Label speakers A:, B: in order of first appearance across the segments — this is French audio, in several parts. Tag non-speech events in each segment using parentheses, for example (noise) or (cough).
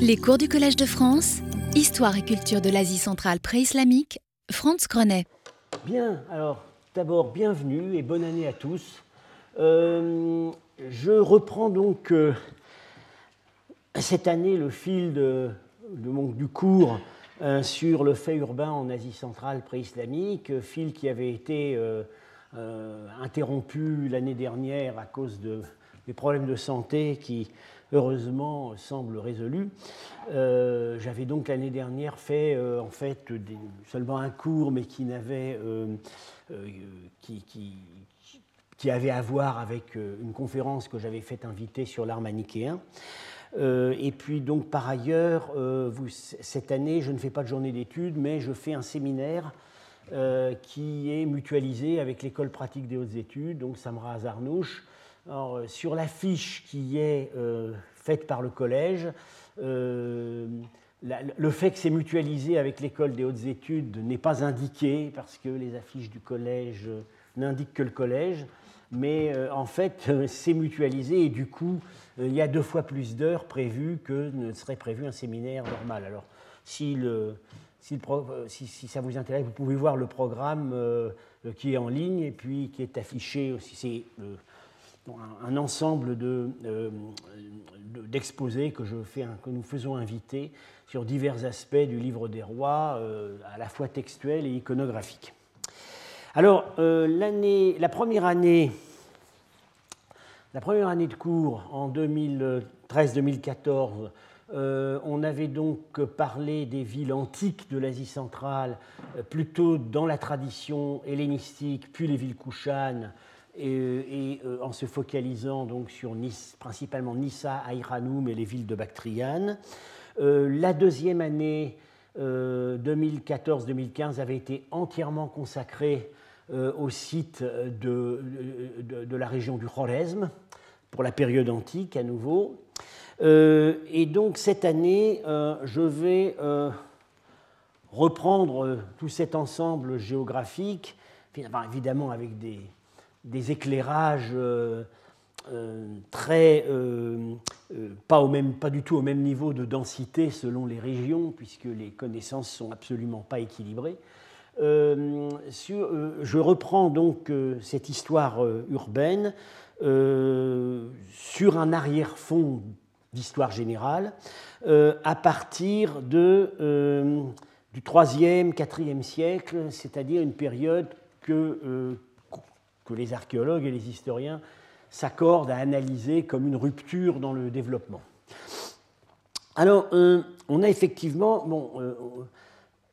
A: Les cours du Collège de France, Histoire et culture de l'Asie centrale pré-islamique, Franz Grenet.
B: Bien, alors d'abord bienvenue et bonne année à tous. Euh, je reprends donc euh, cette année le fil de, du cours euh, sur le fait urbain en Asie centrale pré-islamique, fil qui avait été interrompu l'année dernière à cause de, des problèmes de santé qui heureusement semblent résolus. J'avais donc l'année dernière fait en fait seulement un cours, mais qui n'avait qui, qui, qui avait à voir avec euh, une conférence que j'avais fait inviter sur l'art manichéen. Euh, et puis donc par ailleurs, euh, cette année, je ne fais pas de journée d'études, mais je fais un séminaire qui est mutualisé avec l'école pratique des hautes études, donc Samra Azarnouch. Alors, sur la fiche qui est faite par le collège, le fait que c'est mutualisé avec l'école des hautes études n'est pas indiqué parce que les affiches du collège n'indiquent que le collège mais euh, en fait, euh, c'est mutualisé et du coup, euh, il y a deux fois plus d'heures prévues que ne serait prévu un séminaire normal. Alors, si, le, si, si, ça vous intéresse, vous pouvez voir le programme qui est en ligne et puis qui est affiché aussi. Un, ensemble d'exposés de, que, que nous faisons inviter sur divers aspects du livre des rois, à la fois textuels et iconographiques. Alors, euh, la première année, la première année de cours en 2013-2014, euh, on avait donc parlé des villes antiques de l'Asie centrale, euh, plutôt dans la tradition hellénistique, puis les villes kouchanes, et, en se focalisant donc sur principalement Nissa, Aïranoum et les villes de Bactriane. la deuxième année, 2014-2015, avait été entièrement consacrée euh, au site de, de, la région du Khwarezm, pour la période antique à nouveau. Euh, et donc cette année, euh, je vais reprendre tout cet ensemble géographique, évidemment avec des, des éclairages très, pas, au même, pas du tout au même niveau de densité selon les régions, puisque les connaissances sont absolument pas équilibrées. Euh, euh, je reprends donc euh, cette histoire urbaine sur un arrière-fond d'histoire générale à partir du 3e, 4e siècle, c'est-à-dire une période que, que les archéologues et les historiens s'accordent à analyser comme une rupture dans le développement. Alors, on a effectivement, bon,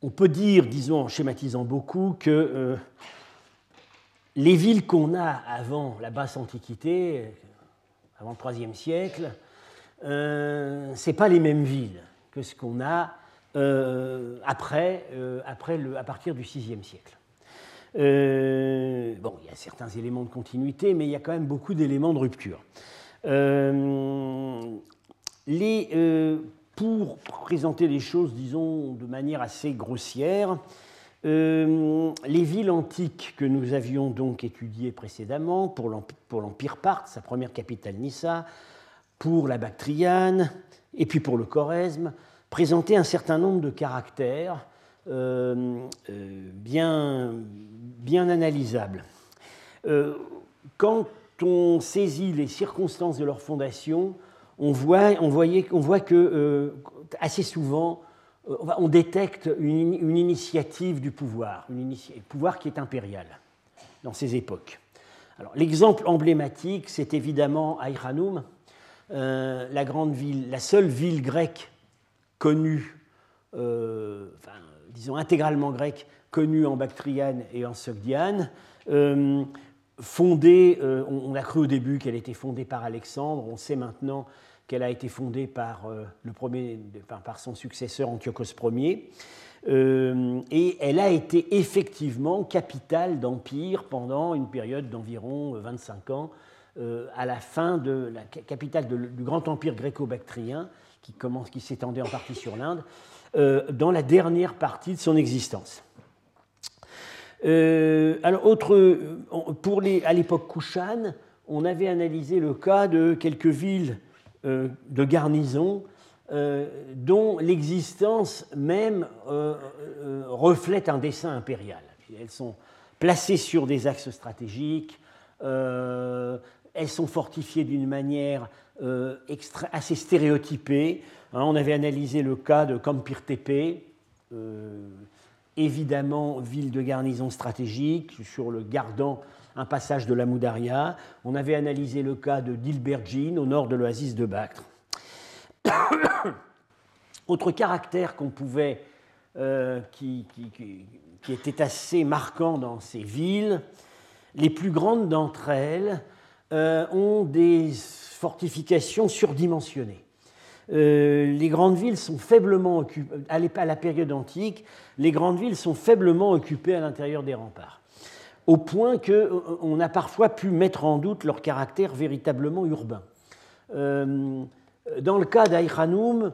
B: on peut dire, disons en schématisant beaucoup, que euh, les villes qu'on a avant la basse antiquité, avant le IIIe siècle, euh, ce pas les mêmes villes que ce qu'on a euh, après, euh, à partir du VIe siècle. Bon, il y a certains éléments de continuité, mais il y a quand même beaucoup d'éléments de rupture. les pour présenter les choses, disons, de manière assez grossière, euh, les villes antiques que nous avions donc étudiées précédemment, pour l'Empire parthe, sa première capitale Nissa, pour la Bactriane, et puis pour le Choresme, présentaient un certain nombre de caractères euh, euh, bien, bien analysables. quand on saisit les circonstances de leur fondation, on voit, on voyait, on voit que euh, assez souvent, euh, on détecte une, initiative du pouvoir, une pouvoir qui est impérial dans ces époques. l'exemple emblématique, c'est évidemment Aïranoum, euh, la grande ville, la seule ville grecque connue, disons intégralement grecque, connue en Bactriane et en Sogdiane, fondée, euh, on, a cru au début qu'elle était fondée par Alexandre, on sait maintenant qu'elle a été fondée par, euh, le premier, par son successeur Antiochos Ier. Euh, et elle a été effectivement capitale d'empire pendant une période d'environ 25 ans, à la fin de la capitale du grand empire gréco-bactrien, qui, qui s'étendait en partie sur l'Inde, dans la dernière partie de son existence. Euh, alors, autre, pour les, à l'époque Kushan, on avait analysé le cas de quelques villes euh, de garnison dont l'existence même reflète un dessin impérial. Elles sont placées sur des axes stratégiques, elles sont fortifiées d'une manière assez stéréotypée. Hein, on avait analysé le cas de Kampir Tepe, évidemment ville de garnison stratégique, sur le gardant un passage de la Moudaria. On avait analysé le cas de Dilbergine au nord de l'oasis de Bactre. (coughs) Autre caractère qu'on pouvait, euh, qui, était assez marquant dans ces villes, les plus grandes d'entre elles euh, ont des fortifications surdimensionnées. Euh, les grandes villes sont faiblement occupées, à la période antique, les grandes villes sont faiblement occupées à l'intérieur des remparts, au point qu'on euh, a parfois pu mettre en doute leur caractère véritablement urbain. Euh, dans le cas d'Aïkhanoum,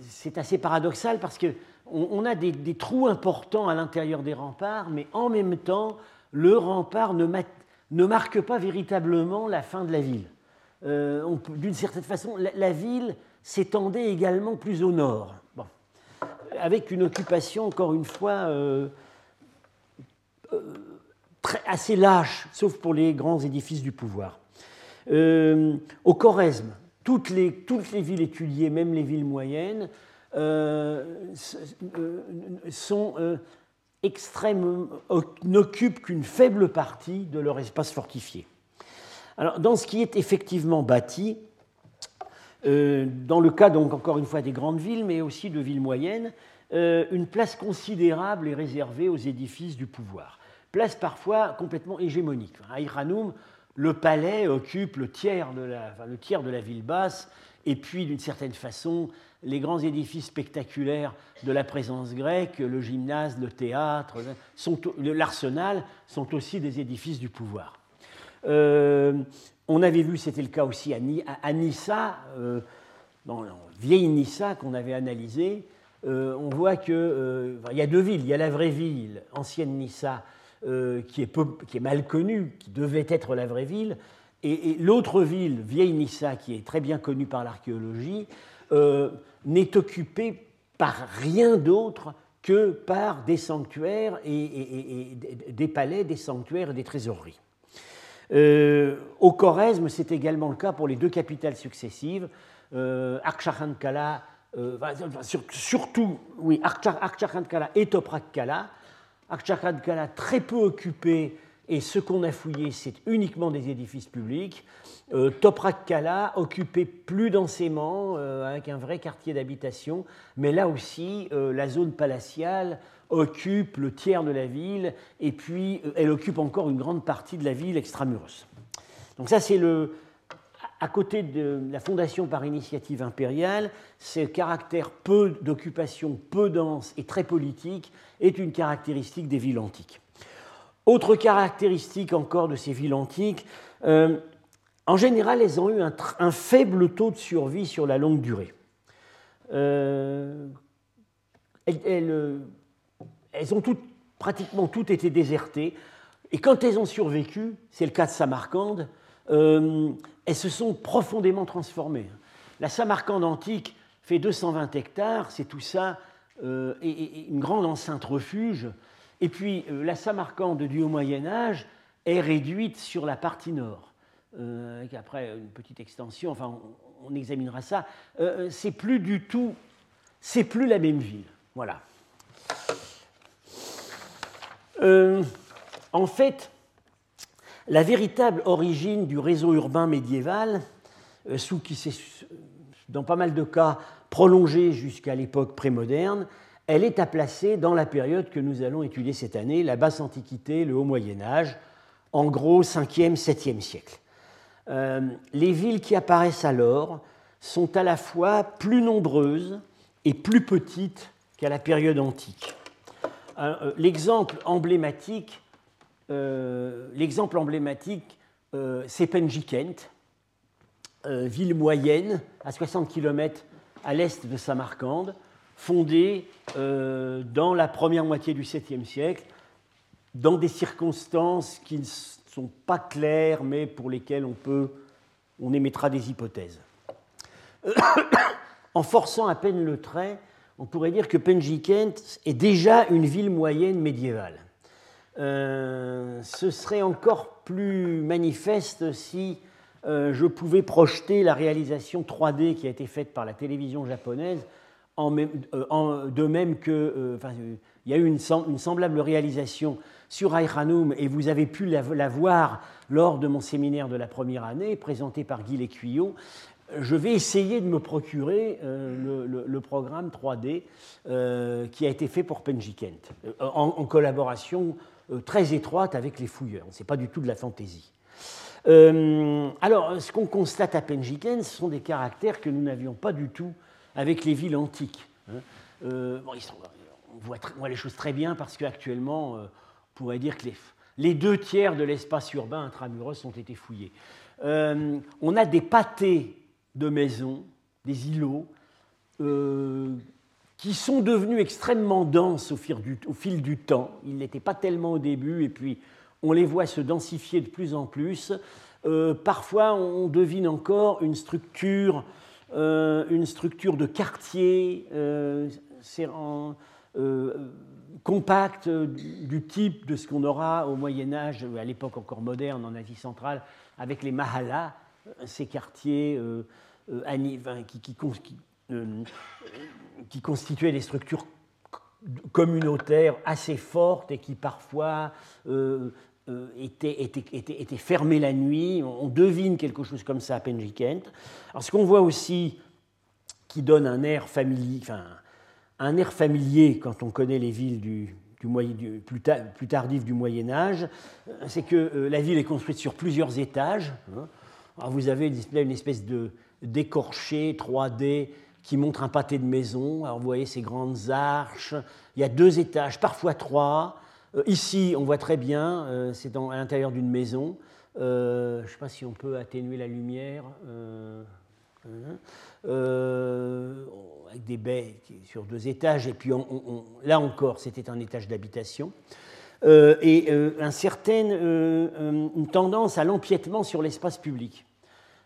B: c'est assez paradoxal parce qu'on on a des, des, trous importants à l'intérieur des remparts, mais en même temps, le rempart ne, ne marque pas véritablement la fin de la ville. Euh, d'une certaine façon, la, ville s'étendait également plus au nord, avec une occupation, encore une fois, euh, euh, assez lâche, sauf pour les grands édifices du pouvoir. au Choresme, toutes les, toutes les villes étudiées, même les villes moyennes, sont extrêmement, n'occupent qu'une faible partie de leur espace fortifié. Dans ce qui est effectivement bâti, euh, dans le cas donc encore une fois des grandes villes, mais aussi de villes moyennes, euh, une place considérable est réservée aux édifices du pouvoir. Place parfois complètement hégémonique. À Iranoum, le palais occupe le tiers, de la, le tiers de la ville basse, et puis d'une certaine façon, les grands édifices spectaculaires de la présence grecque, le gymnase, le théâtre, l'arsenal, sont aussi des édifices du pouvoir. Euh, on avait vu, c'était le cas aussi à, Nissa, euh, dans la vieille Nissa qu'on avait analysé, euh, on voit qu'il il y a deux villes. Il y a la vraie ville, ancienne Nissa, qui, est qui, est mal connue, qui devait être la vraie ville, et, l'autre ville, vieille Nissa, qui est très bien connue par l'archéologie, n'est occupée par rien d'autre que par des sanctuaires et, des palais, des sanctuaires et des trésoreries. Euh, au Choresme, c'est également le cas pour les deux capitales successives, euh, euh surtout, oui, et Toprakkala. Archankala très peu occupé, et ce qu'on a fouillé, c'est uniquement des édifices publics. Euh, Toprakkala occupé plus densément, euh, avec un vrai quartier d'habitation, mais là aussi, la zone palatiale occupe le tiers de la ville, et puis euh, elle occupe encore une grande partie de la ville extramuros. Donc ça, c'est le... À côté de la fondation par initiative impériale, ce caractère peu d'occupation, peu dense et très politique est une caractéristique des villes antiques. Autre caractéristique encore de ces villes antiques, euh, en général, elles ont eu un, faible taux de survie sur la longue durée. Euh, elles, elles ont pratiquement toutes été désertées. Et quand elles ont survécu, c'est le cas de Samarcande, euh, elles se sont profondément transformées. La Samarcande antique fait 220 hectares, c'est tout ça, euh, et, une grande enceinte refuge. Et puis euh, la Samarcande du Haut Moyen Âge est réduite sur la partie nord, avec après une petite extension, enfin on, examinera ça. c'est plus du tout, c'est plus la même ville. Voilà. Euh, en fait, la véritable origine du réseau urbain médiéval, euh, sous qui s'est, dans pas mal de cas, prolongé jusqu'à l'époque prémoderne, elle est à placer dans la période que nous allons étudier cette année, la basse antiquité, le haut Moyen Âge, en gros 5e, 7e siècle. Euh, les villes qui apparaissent alors sont à la fois plus nombreuses et plus petites qu'à la période antique. Euh, l'exemple emblématique, euh, c'est Penjikent, ville moyenne à 60 km à l'est de Samarcande, fondée dans la première moitié du 7e siècle, dans des circonstances qui ne sont pas claires, mais pour lesquelles on peut, on émettra des hypothèses. (coughs) en forçant à peine le trait, on pourrait dire que Penjikent est déjà une ville moyenne médiévale. Euh, ce serait encore plus manifeste si euh, je pouvais projeter la réalisation 3D qui a été faite par la télévision japonaise, en euh, de même que. il y a eu une, semblable réalisation sur Aïranoum et vous avez pu la, voir lors de mon séminaire de la première année, présenté par Guy Lécuyot je vais essayer de me procurer euh, le, programme 3D euh, qui a été fait pour Penjikent, euh, en, collaboration très étroite avec les fouilleurs. Ce n'est pas du tout de la fantaisie. alors, ce qu'on constate à Penjikent, ce sont des caractères que nous n'avions pas du tout avec les villes antiques. Hein. on voit, les choses très bien parce qu'actuellement, on pourrait dire que les, deux tiers de l'espace urbain intramuros ont été fouillés. on a des pâtés de maisons, des îlots, euh, qui sont devenus extrêmement denses au fil du, au fil du temps. Ils n'étaient pas tellement au début, et puis on les voit se densifier de plus en plus. Euh, parfois, on devine encore une structure, euh, une structure de quartier compact du type de ce qu'on aura au Moyen Âge, à l'époque encore moderne en Asie centrale, avec les mahalas, ces quartiers euh, euh, euh, qui, constituaient des structures communautaires assez fortes et qui parfois étaient, étaient, fermées la nuit. On devine quelque chose comme ça à Penjikent. Alors ce qu'on voit aussi qui donne un air familier, enfin, un air familier quand on connaît les villes du, du, plus, plus, tardif du Moyen Âge, c'est que la ville est construite sur plusieurs étages. Hein. Alors vous avez une espèce de d'écorché 3D qui montre un pâté de maison. Alors vous voyez ces grandes arches. Il y a deux étages, parfois trois. Euh, ici, on voit très bien, euh, c'est à l'intérieur d'une maison. Euh, je ne sais pas si on peut atténuer la lumière. Hein. avec des baies sur deux étages. Et puis là encore, c'était un étage d'habitation. Et euh, un certain, euh, une tendance à l'empiètement sur l'espace public.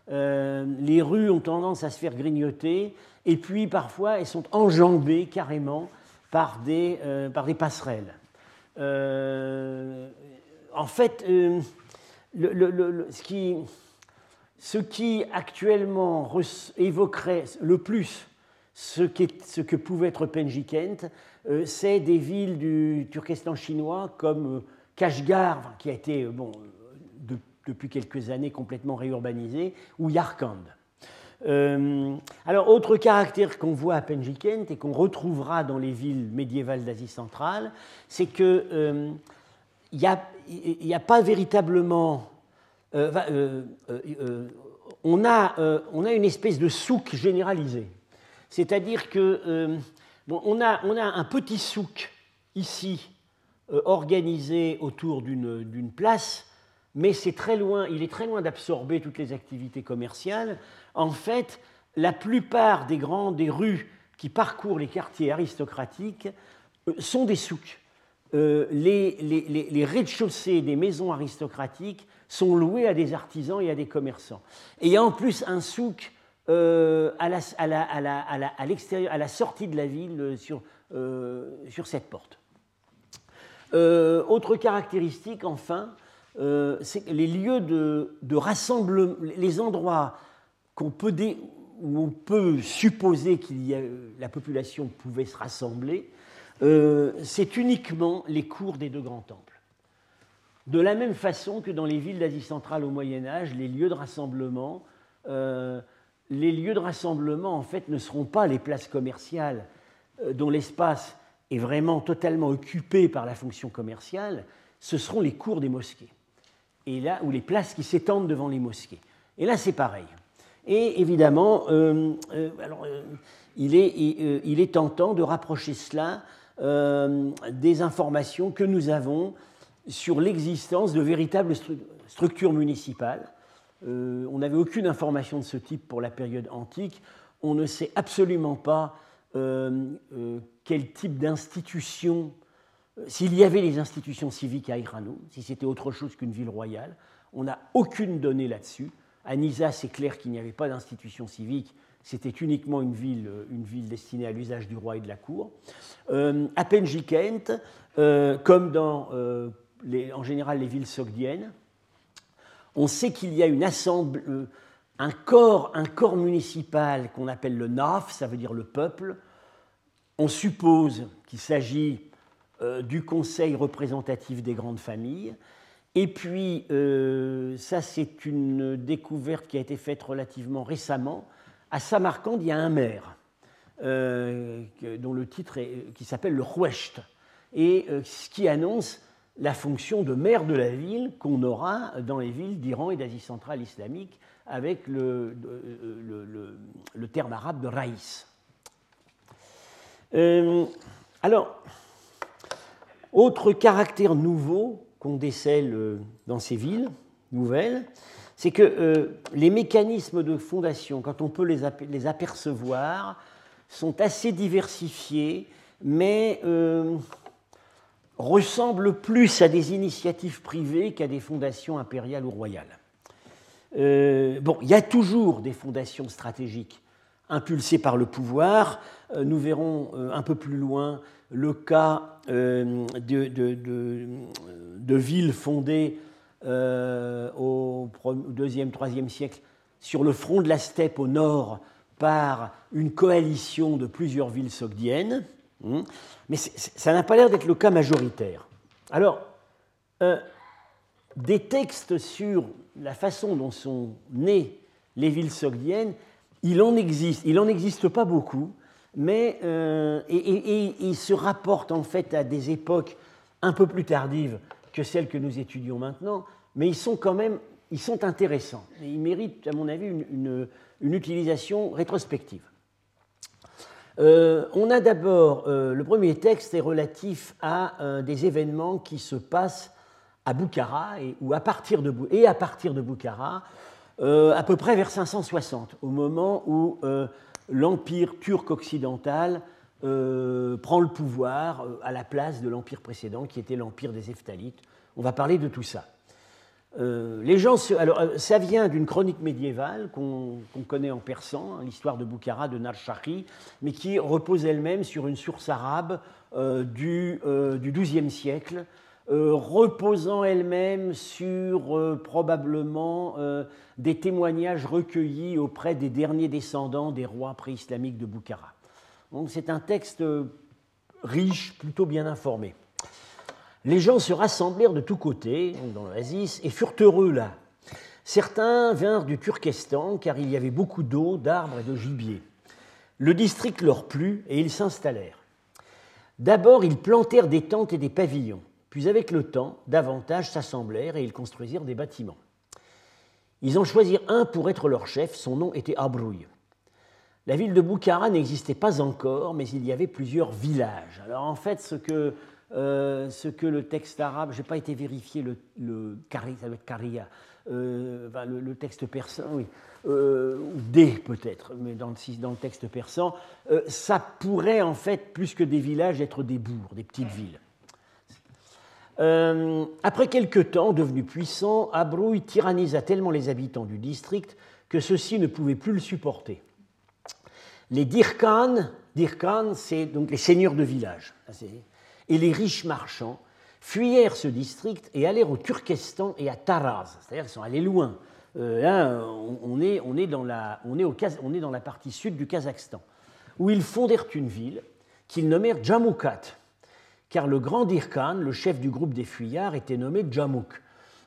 B: les rues ont tendance à se faire grignoter, et puis parfois elles sont enjambées carrément par des passerelles. En fait, le, ce, qui, actuellement évoquerait le plus ce, que pouvait être Penjikent, euh, c'est des villes du Turkestan chinois comme euh, Kashgar, qui a été euh, depuis quelques années complètement réurbanisé, ou Yarkand. Alors, autre caractère qu'on voit à Penjikent et qu'on retrouvera dans les villes médiévales d'Asie centrale, c'est qu'il n'y a, pas véritablement. on, a, on a une espèce de souk généralisé. C'est-à-dire que a, un petit souk ici euh, organisé autour d'une place, mais c'est très loin, il est très loin d'absorber toutes les activités commerciales. En fait, la plupart des grandes des rues qui parcourent les quartiers aristocratiques euh, sont des souks. Euh, les, rez-de-chaussée des maisons aristocratiques sont loués à des artisans et à des commerçants. Et il y a en plus un souk à, la, sortie de la ville euh, sur cette porte. autre caractéristique, enfin, c'est les lieux de, rassemblement, les endroits où on peut supposer que la population pouvait se rassembler, c'est uniquement les cours des deux grands temples. De la même façon que dans les villes d'Asie centrale au Moyen Âge, les lieux de rassemblement les lieux de rassemblement, en fait, ne seront pas les places commerciales euh, dont l'espace est vraiment totalement occupé par la fonction commerciale, ce seront les cours des mosquées. Et là, ou les places qui s'étendent devant les mosquées. Et là, c'est pareil. Et évidemment, euh, euh, il, est, il, est, tentant de rapprocher cela des informations que nous avons sur l'existence de véritables structures municipales euh, on n'avait aucune information de ce type pour la période antique. On ne sait absolument pas euh, euh, quel type d'institution, s'il y avait les institutions civiques à Irano, si c'était autre chose qu'une ville royale. On n'a aucune donnée là-dessus. À Nisa, c'est clair qu'il n'y avait pas d'institution civique, c'était uniquement une ville, une ville destinée à l'usage du roi et de la cour. Euh, à Penjikent, euh, comme dans en général les villes sogdiennes, on sait qu'il y a une assemblée, un corps, un corps municipal qu'on appelle le NAF, ça veut dire le peuple. On suppose qu'il s'agit du conseil représentatif des grandes familles. Et puis, ça c'est une découverte qui a été faite relativement récemment, à Samarcande, il y a un maire euh, dont le titre est, qui s'appelle le Rouecht, et euh, ce qui annonce la fonction de maire de la ville qu'on aura dans les villes d'Iran et d'Asie centrale islamique avec le, terme arabe de raïs. Euh, alors, autre caractère nouveau qu'on décèle dans ces villes nouvelles, c'est que euh, les mécanismes de fondation, quand on peut les, apercevoir, sont assez diversifiés, mais euh, ressemblent plus à des initiatives privées qu'à des fondations impériales ou royales. Euh, bon, il y a toujours des fondations stratégiques impulsées par le pouvoir. nous verrons un peu plus loin le cas de, de, villes fondées euh, au deuxième, troisième siècle sur le front de la steppe au nord par une coalition de plusieurs villes sogdiennes, hein. mais ça n'a pas l'air d'être le cas majoritaire. Alors, euh, des textes sur la façon dont sont nées les villes sogdiennes, il en existe, il n'en existe pas beaucoup, mais euh, se rapportent en fait à des époques un peu plus tardives que celles que nous étudions maintenant, mais ils sont quand même ils sont intéressants. Et ils méritent, à mon avis, une, utilisation rétrospective. Euh, on a d'abord, euh, le premier texte est relatif à euh, des événements qui se passent à Boukhara ou et à partir de Boukhara, à peu près vers 560, au moment où l'empire turc occidental euh, prend le pouvoir euh, à la place de l'empire précédent, qui était l'empire des Eftalites. On va parler de tout ça. Euh, les gens alors, ça vient d'une chronique médiévale qu'on connaît en persan, hein, l'histoire de Boukhara de Narshahi, mais qui repose elle-même sur une source arabe du, XIIe siècle, reposant elle-même sur probablement des témoignages recueillis auprès des derniers descendants des rois préislamiques de Boukhara. Donc c'est un texte riche, plutôt bien informé. Les gens se rassemblèrent de tous côtés dans l'oasis et furent heureux là. Certains vinrent du Turkestan car il y avait beaucoup d'eau, d'arbres et de gibier. Le district leur plut et ils s'installèrent. D'abord, ils plantèrent des tentes et des pavillons, puis avec le temps, davantage s'assemblèrent et ils construisirent des bâtiments. Ils en choisirent un pour être leur chef, son nom était Abrouille. La ville de Boukhara n'existait pas encore, mais il y avait plusieurs villages. Alors en fait, ce que, euh, ce que le texte arabe, je n'ai pas été vérifié, le, le ça doit être Karia, euh, le, texte persan, oui, euh, ou D peut-être, mais dans le texte persan, ça pourrait en fait, plus que des villages, être des bourgs, des petites villes. Après quelque temps, devenu puissant, Abrouille tyrannisa tellement les habitants du district que ceux-ci ne pouvaient plus le supporter. Les Dirkhan, Dirkhan c'est donc les seigneurs de village, et les riches marchands fuyèrent ce district et allèrent au Turkestan et à Taraz, c'est-à-dire qu'ils sont allés loin. Euh, là, on est, on, est dans la, on, est au, on est dans la partie sud du Kazakhstan, où ils fondèrent une ville qu'ils nommèrent Jamoukat, car le grand Dirkhan, le chef du groupe des fuyards, était nommé Jamouk.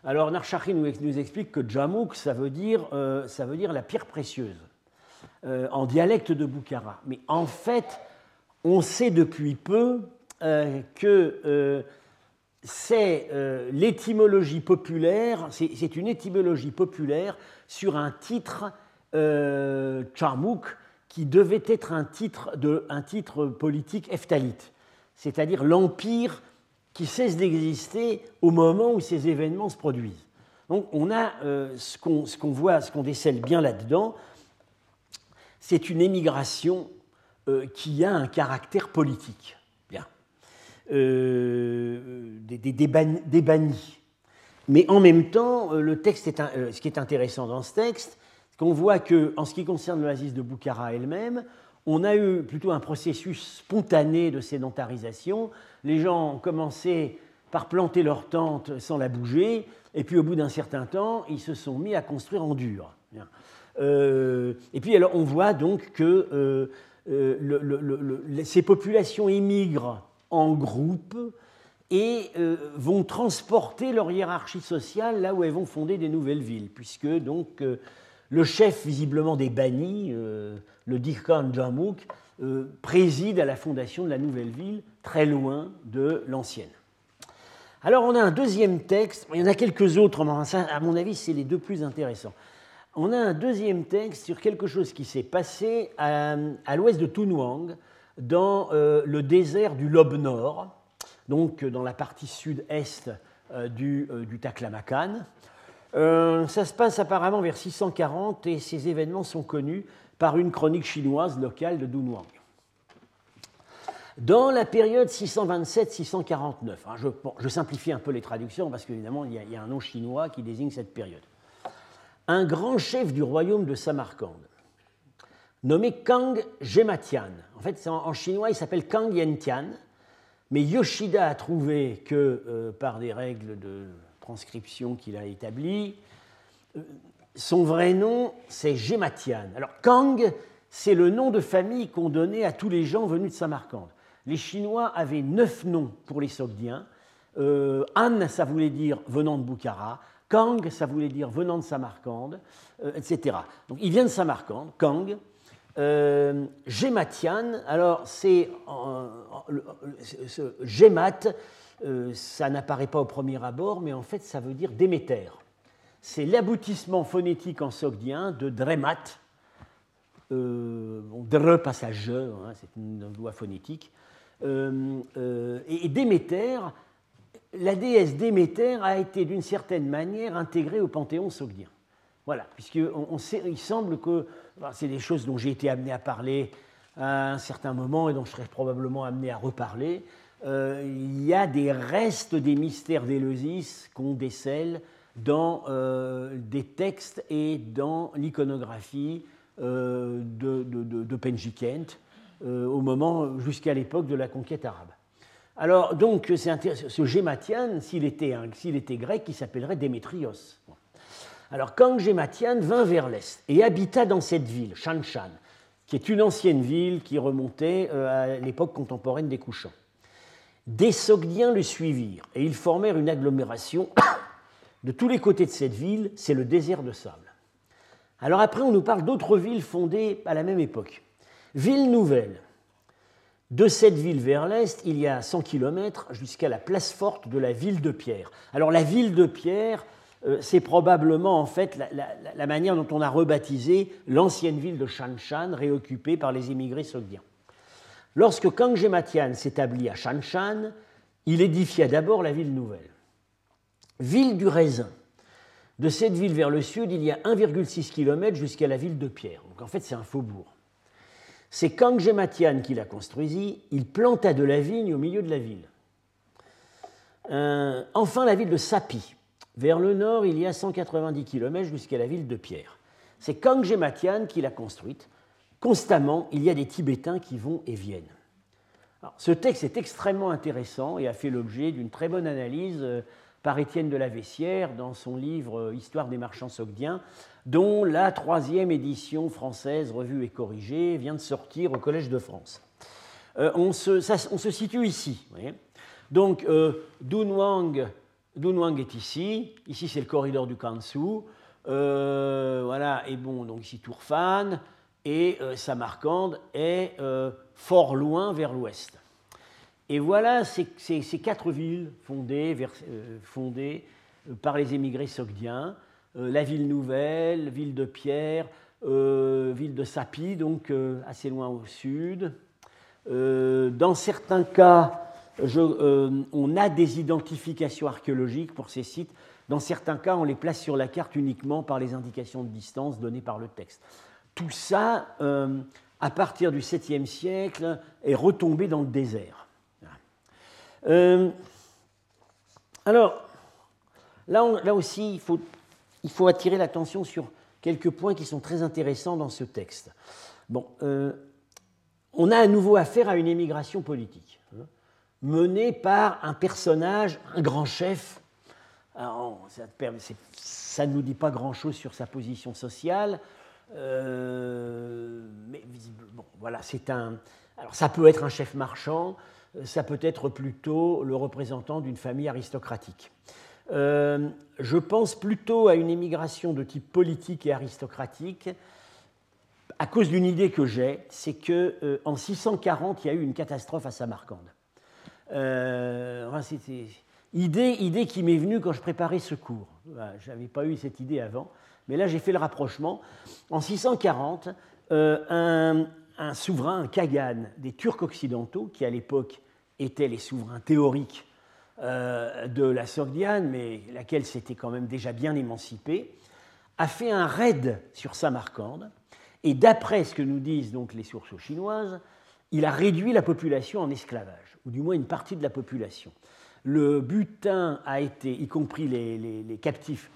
B: Alors Narshahi nous, explique que Jamouk, ça veut dire, euh, ça veut dire la pierre précieuse. Euh, en dialecte de Boukhara. Mais en fait, on sait depuis peu euh, que c'est l'étymologie populaire, c'est une étymologie populaire sur un titre euh, qui devait être un titre, de, un titre politique eftalite, c'est-à-dire l'empire qui cesse d'exister au moment où ces événements se produisent. Donc on a ce qu'on voit, ce qu'on décèle bien là-dedans, c'est une émigration euh, qui a un caractère politique. Bien. Euh, des, bannis. Mais en même temps, euh, le texte est ce qui est intéressant dans ce texte, qu'on voit que, en ce qui concerne l'oasis de Boukhara elle-même, on a eu plutôt un processus spontané de sédentarisation. Les gens ont commencé par planter leur tente sans la bouger, et puis au bout d'un certain temps, ils se sont mis à construire en dur. Euh, et puis alors, on voit donc que euh, euh, ces populations émigrent en groupe et vont transporter leur hiérarchie sociale là où elles vont fonder des nouvelles villes, puisque donc le chef visiblement des bannis, le Dikhan Jamuk, préside à la fondation de la nouvelle ville, très loin de l'ancienne. Alors on a un deuxième texte, il y en a quelques autres, mais à mon avis c'est les deux plus intéressants. On a un deuxième texte sur quelque chose qui s'est passé à, l'ouest de Tunwang, dans euh, le désert du Lobe Nord, donc dans la partie sud-est euh, euh, du, Taklamakan. Ça se passe apparemment vers 640 et ces événements sont connus par une chronique chinoise locale de Dunhuang. Dans la période 627-649, hein, je, simplifie un peu les traductions parce qu'évidemment il, y a un nom chinois qui désigne cette période. Un grand chef du royaume de Samarcande, nommé Kang Gematian, en fait en, chinois il s'appelle Kang Yentian, mais Yoshida a trouvé que euh, par des règles de transcription qu'il a établies, euh, son vrai nom c'est Gematian. Alors Kang, c'est le nom de famille qu'on donnait à tous les gens venus de Samarcande les Chinois avaient neuf noms pour les Sogdiens. Euh, An, ça voulait dire venant de Bukhara. Kang, ça voulait dire venant de Samarcande, euh, etc. Donc il vient de Samarcande, Kang. Euh, alors c'est euh, ça n'apparaît pas au premier abord, mais en fait ça veut dire Déméter. C'est l'aboutissement phonétique en sogdien de passe à je, hein, c'est une loi phonétique. Euh, euh, et Déméter, la déesse Déméter a été d'une certaine manière intégrée au panthéon sogdien. Voilà, puisqu'il il semble que c'est des choses dont j'ai été amené à parler à un certain moment et dont je serai probablement amené à reparler. Euh, il y a des restes des mystères d'Éleusis qu'on décèle dans des textes et dans l'iconographie de, de, de. Euh, au moment, jusqu'à l'époque de la conquête arabe. Alors, donc, ce Gématian, s'il était, était, grec, il s'appellerait Démétrios. Alors, quand Gématian vint vers l'est et habita dans cette ville, Shanshan, qui est une ancienne ville qui remontait euh, à l'époque contemporaine des Couchants, des Sogdiens le suivirent et ils formèrent une agglomération (coughs) de tous les côtés de cette ville, c'est le désert de sable. Alors après, on nous parle d'autres villes fondées à la même époque. Ville nouvelle. De cette ville vers l'est, il y a 100 km jusqu'à la place forte de la ville de Pierre. Alors la ville de Pierre, euh, c'est probablement en fait la, manière dont on a rebaptisé l'ancienne ville de Shanshan, réoccupée par les immigrés sogdiens. Lorsque Kanggematian s'établit à Shanshan, il édifia d'abord la ville nouvelle. Ville du raisin. De cette ville vers le sud, il y a 1,6 km jusqu'à la ville de Pierre. Donc en fait, c'est un faubourg. C'est Kanggematian qui l'a construisit. Il planta de la vigne au milieu de la ville. Euh, enfin, la ville de Sapi. Vers le nord, il y a 190 km jusqu'à la ville de Pierre. C'est Kanggematian qui l'a construite. Constamment, il y a des Tibétains qui vont et viennent. ce texte est extrêmement intéressant et a fait l'objet d'une très bonne analyse euh, par Étienne de la Vessière dans son livre euh, Histoire des marchands sogdiens, dont la troisième édition française revue et corrigée vient de sortir au Collège de France. Euh, on, se, situe ici. Donc, Dunhuang, est ici. Ici, c'est le corridor du Kansu. Voilà, et bon, donc ici, Tourfan. Et Samarcande est fort loin vers l'ouest. Et voilà ces, quatre villes fondées, fondées par les émigrés sogdiens. Euh, la ville nouvelle, ville de Pierre, euh, ville de Sapi, donc euh, assez loin au sud. dans certains cas, on a des identifications archéologiques pour ces sites. Dans certains cas, on les place sur la carte uniquement par les indications de distance données par le texte. Tout ça, à partir du 7e siècle, est retombé dans le désert. alors, là, aussi, il faut attirer l'attention sur quelques points qui sont très intéressants dans ce texte. Euh, on a à nouveau affaire à une émigration politique, hein, menée par un personnage, un grand chef. ça, ne nous dit pas grand-chose sur sa position sociale, euh, mais bon, voilà, c'est un. Alors, ça peut être un chef marchand, ça peut être plutôt le représentant d'une famille aristocratique. Euh, je pense plutôt à une émigration de type politique et aristocratique à cause d'une idée que j'ai, c'est que euh, en 640, il y a eu une catastrophe à Samarcande. Euh, c'était idée, idée qui m'est venue quand je préparais ce cours. je n'avais pas eu cette idée avant, mais là j'ai fait le rapprochement. En 640, un, un, souverain, un Kagan des Turcs occidentaux, qui à l'époque étaient les souverains théoriques euh, de la Sogdiane, mais laquelle s'était quand même déjà bien émancipée, a fait un raid sur Samarcande, et d'après ce que nous disent donc les sources chinoises, il a réduit la population en esclavage, ou du moins une partie de la population. Le butin a été, y compris les, captifs,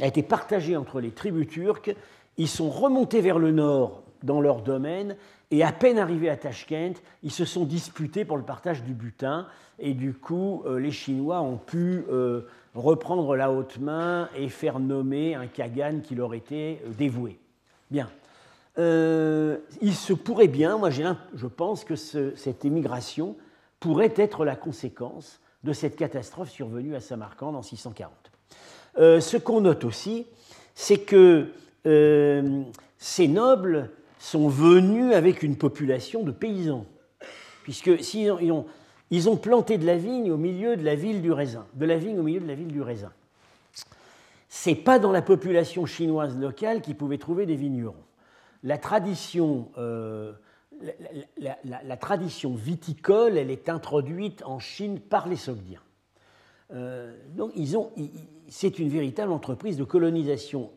B: a été partagé entre les tribus turques. Ils sont remontés vers le nord dans leur domaine et à peine arrivés à Tashkent, ils se sont disputés pour le partage du butin. Et du coup, euh, les Chinois ont pu euh, reprendre la haute main et faire nommer un Kagan qui leur était euh, dévoué. Bien. il se pourrait bien, moi je pense que cette émigration pourrait être la conséquence de cette catastrophe survenue à Samarcande en 640. ce qu'on note aussi, c'est que ces nobles sont venus avec une population de paysans. Ont, ils ont planté de la vigne au milieu de la ville du raisin, de la vigne au milieu de la ville du raisin. C'est pas dans la population chinoise locale qu'ils pouvaient trouver des vignerons. La tradition, euh, la, tradition viticole, elle est introduite en Chine par les Sogdiens. Euh, donc, ils ont, c'est une véritable entreprise de colonisation,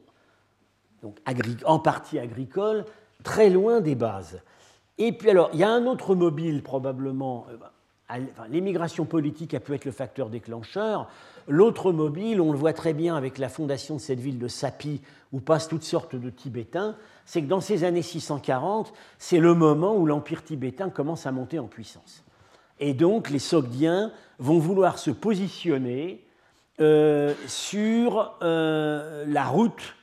B: donc en partie agricole, très loin des bases. Et puis alors, il y a un autre mobile probablement. Euh, l'émigration politique a pu être le facteur déclencheur. L'autre mobile, on le voit très bien avec la fondation de cette ville de Sapi, où passent toutes sortes de Tibétains, c'est que dans ces années 640, c'est le moment où l'empire tibétain commence à monter en puissance. Et donc les Sogdiens vont vouloir se positionner euh, sur euh, la route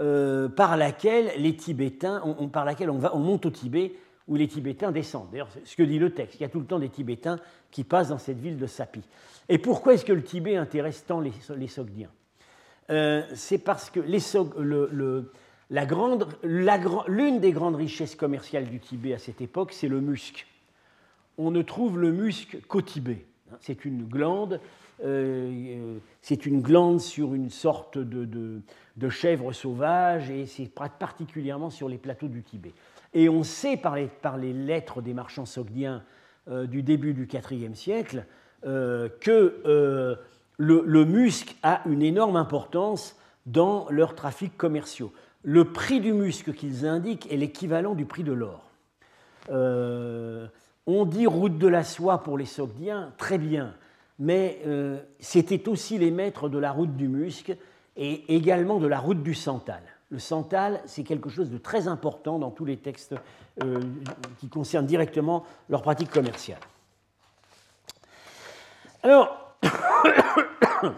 B: euh, par laquelle les Tibétains, par laquelle on, on monte au Tibet, où les Tibétains descendent. D'ailleurs, ce que dit le texte. Il y a tout le temps des Tibétains qui passent dans cette ville de Sapi. Et pourquoi est-ce que le Tibet intéresse tant les, Sogdiens? Euh, C'est parce que l'une des grandes richesses commerciales du Tibet à cette époque, c'est le musc. On ne trouve le musc qu'au Tibet. C'est une glande euh, c'est une glande sur une sorte de, chèvre sauvage et c'est particulièrement sur les plateaux du Tibet. Et on sait par les, lettres des marchands sogdiens euh, du début du IVe siècle euh, que le, le, musc a une énorme importance dans leurs trafics commerciaux. Le prix du musc qu'ils indiquent est l'équivalent du prix de l'or. on dit route de la soie pour les sogdiens, très bien mais euh, c'était aussi les maîtres de la route du musc et également de la route du santal. Le santal, c'est quelque chose de très important dans tous les textes euh, qui concernent directement leur pratique commerciale. Alors, (coughs)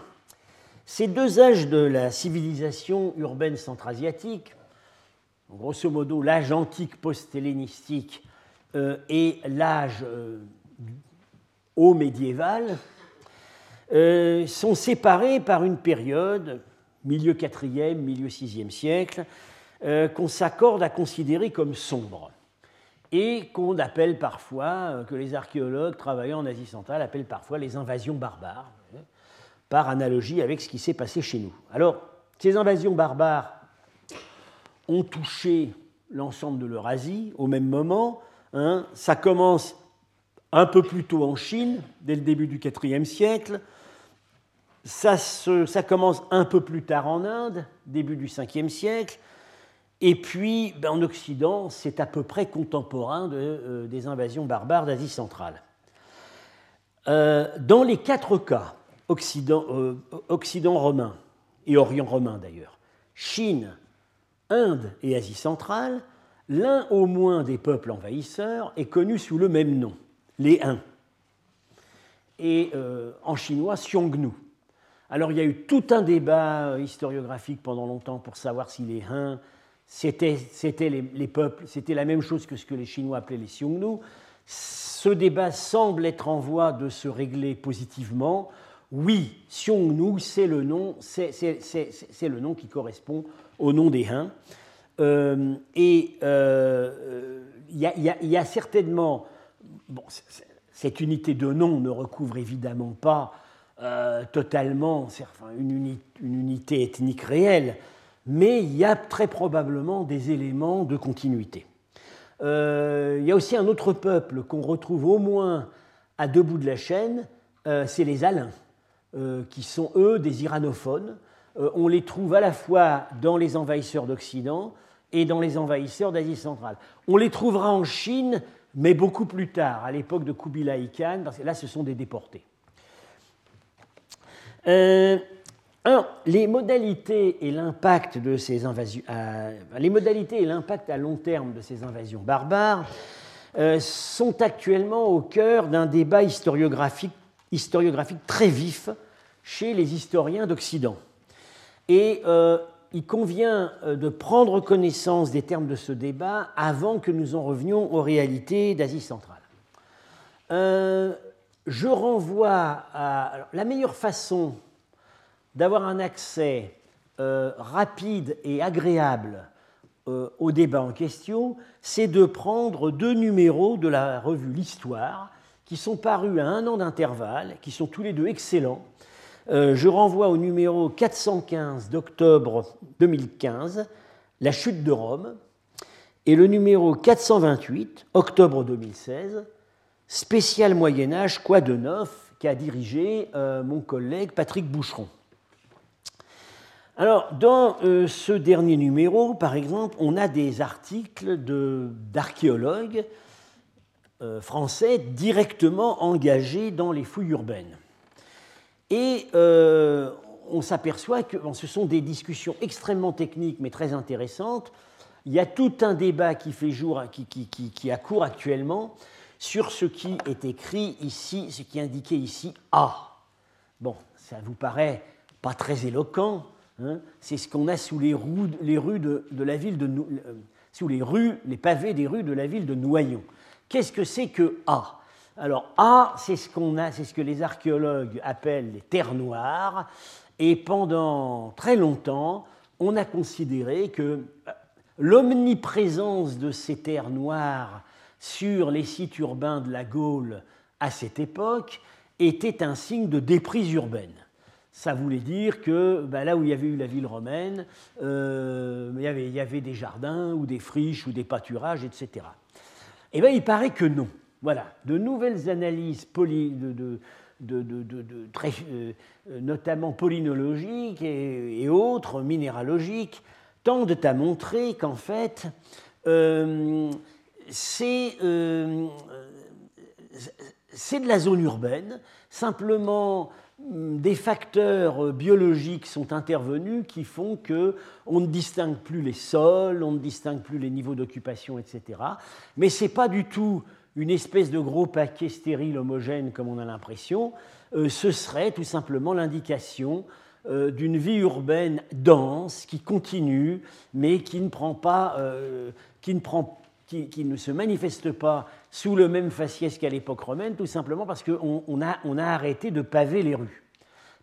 B: ces deux âges de la civilisation urbaine centra-asiatique, grosso modo l'âge antique post-hellénistique euh, et l'âge haut médiéval, euh, sont séparés par une période, milieu 4e, milieu 6e siècle, euh, qu'on s'accorde à considérer comme sombre et qu'on appelle parfois, euh, que les archéologues travaillant en Asie centrale appellent parfois les invasions barbares, hein, par analogie avec ce qui s'est passé chez nous. Alors, ces invasions barbares ont touché l'ensemble de l'Eurasie au même moment. Hein. Ça commence un peu plus tôt en Chine, dès le début du IVe siècle, ça, commence un peu plus tard en Inde, début du 5e siècle, et puis ben, en Occident, c'est à peu près contemporain euh, des invasions barbares d'Asie centrale. Euh, dans les quatre cas, Occident, euh, Occident romain et Orient romain d'ailleurs, Chine, Inde et Asie centrale, l'un au moins des peuples envahisseurs est connu sous le même nom, les Huns. Et en chinois, Xiongnu. Alors il y a eu tout un débat historiographique pendant longtemps pour savoir si les Huns, c'était les, peuples, c'était la même chose que ce que les Chinois appelaient les Xiongnu. Ce débat semble être en voie de se régler positivement. Oui, Xiongnu, c'est le nom, c'est le nom qui correspond au nom des Huns. Euh, et euh, il y, a certainement, bon, cette unité de nom ne recouvre évidemment pas euh, totalement une, unité ethnique réelle, mais il y a très probablement des éléments de continuité. il y a aussi un autre peuple qu'on retrouve au moins à deux bouts de la chaîne, c'est les Alains, qui sont eux des iranophones, euh, on les trouve à la fois dans les envahisseurs d'Occident et dans les envahisseurs d'Asie centrale. On les trouvera en Chine, mais beaucoup plus tard, à l'époque de Kubilai Khan, parce que là, ce sont des déportés. Euh, les modalités et l'impact de ces invasions, les modalités et l'impact à long terme de ces invasions barbares euh, sont actuellement au cœur d'un débat historiographique, historiographique très vif chez les historiens d'Occident. Et euh, il convient euh, de prendre connaissance des termes de ce débat avant que nous en revenions aux réalités d'Asie centrale. Euh, je renvoie à la meilleure façon d'avoir un accès rapide et agréable au débat en question, c'est de prendre deux numéros de la revue L'Histoire, qui sont parus à un an d'intervalle, qui sont tous les deux excellents, euh, je renvoie au numéro 415 d'octobre 2015, La chute de Rome, et le numéro 428, octobre 2016, spécial Moyen Âge, quoi de neuf, qu'a dirigé euh, mon collègue Patrick Boucheron. Alors, dans euh, ce dernier numéro, par exemple, on a des articles d'archéologues français directement engagés dans les fouilles urbaines. Et euh, on s'aperçoit que ce sont des discussions extrêmement techniques mais très intéressantes. Il y a tout un débat qui fait jour, qui, qui, a cours actuellement sur ce qui est écrit ici, ce qui est indiqué ici A. Bon, ça vous paraît pas très éloquent. Hein C'est ce qu'on a sous les, les rues de, la ville de euh, sous les rues, les pavés des rues de la ville de Noyon. Qu'est-ce que c'est que A? Alors A, c'est ce qu'on a, c'est ce que les archéologues appellent les terres noires, et pendant très longtemps, on a considéré que euh, l'omniprésence de ces terres noires sur les sites urbains de la Gaule à cette époque était un signe de déprise urbaine. Ça voulait dire que ben là où il y avait eu la ville romaine, euh, il, y avait, des jardins ou des friches ou des pâturages, etc. Eh bien, il paraît que non. Voilà, de nouvelles analyses, de, euh, notamment polynologiques et, autres, minéralogiques, tendent à montrer qu'en fait, euh, euh, c'est de la zone urbaine, simplement hum, des facteurs biologiques sont intervenus qui font que on ne distingue plus les sols, on ne distingue plus les niveaux d'occupation, etc. Mais ce n'est pas du tout une espèce de gros paquet stérile homogène comme on a l'impression, euh, ce serait tout simplement l'indication euh, d'une vie urbaine dense qui continue, mais qui ne prend pas, euh, qui, ne prend, qui, ne se manifeste pas sous le même faciès qu'à l'époque romaine, tout simplement parce qu'on on a, on a arrêté de paver les rues.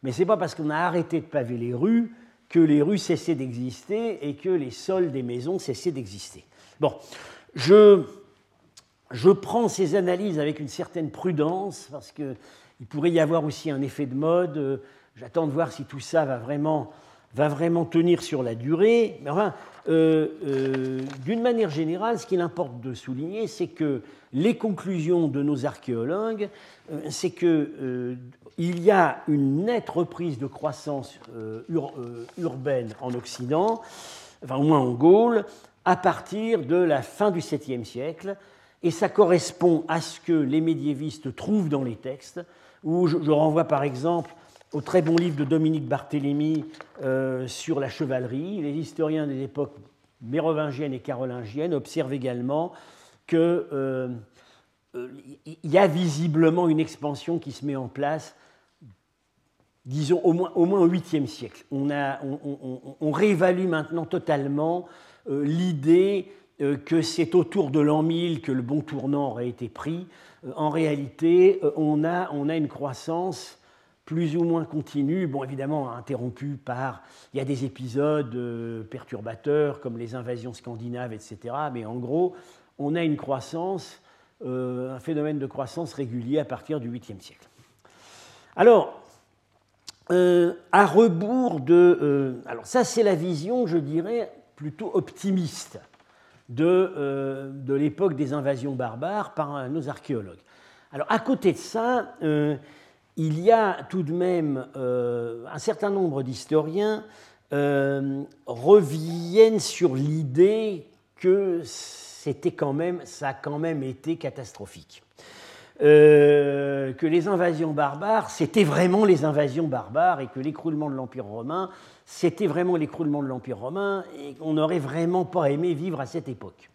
B: Mais ce n'est pas parce qu'on a arrêté de paver les rues que les rues cessaient d'exister et que les sols des maisons cessaient d'exister. Bon, je je prends ces analyses avec une certaine prudence parce qu'il pourrait y avoir aussi un effet de mode. Euh, j'attends de voir si tout ça va vraiment, va vraiment tenir sur la durée. Mais enfin, euh, euh, d'une manière générale, ce qu'il importe de souligner, c'est que les conclusions de nos archéologues, c'est qu'il y a une nette reprise de croissance urbaine en Occident, enfin au moins en Gaule, à partir de la fin du 7e siècle et ça correspond à ce que les médiévistes trouvent dans les textes, où je, renvoie par exemple au très bon livre de Dominique Barthélemy euh, sur la chevalerie. Les historiens des époques mérovingienne et carolingienne observent également qu'il euh, y a visiblement une expansion qui se met en place, disons au moins au, moins au 8e siècle. On, a, réévalue maintenant totalement l'idée que c'est autour de l'an 1000 que le bon tournant aurait été pris. en réalité, on a une croissance plus ou moins continue, bon évidemment interrompue par, il y a des épisodes euh, perturbateurs comme les invasions scandinaves, etc. Mais en gros, on a une croissance, euh, un phénomène de croissance régulier à partir du 8e siècle. Alors, euh, à rebours de... alors ça, c'est la vision, je dirais, plutôt optimiste de, de l'époque des invasions barbares par nos archéologues. Alors, à côté de ça, il y a tout de même euh, un certain nombre d'historiens euh, reviennent sur l'idée que c'était quand même, ça a quand même été catastrophique. Euh, que les invasions barbares, c'était vraiment les invasions barbares et que l'écroulement de l'Empire romain, c'était vraiment l'écroulement de l'Empire romain et qu'on n'aurait vraiment pas aimé vivre à cette époque.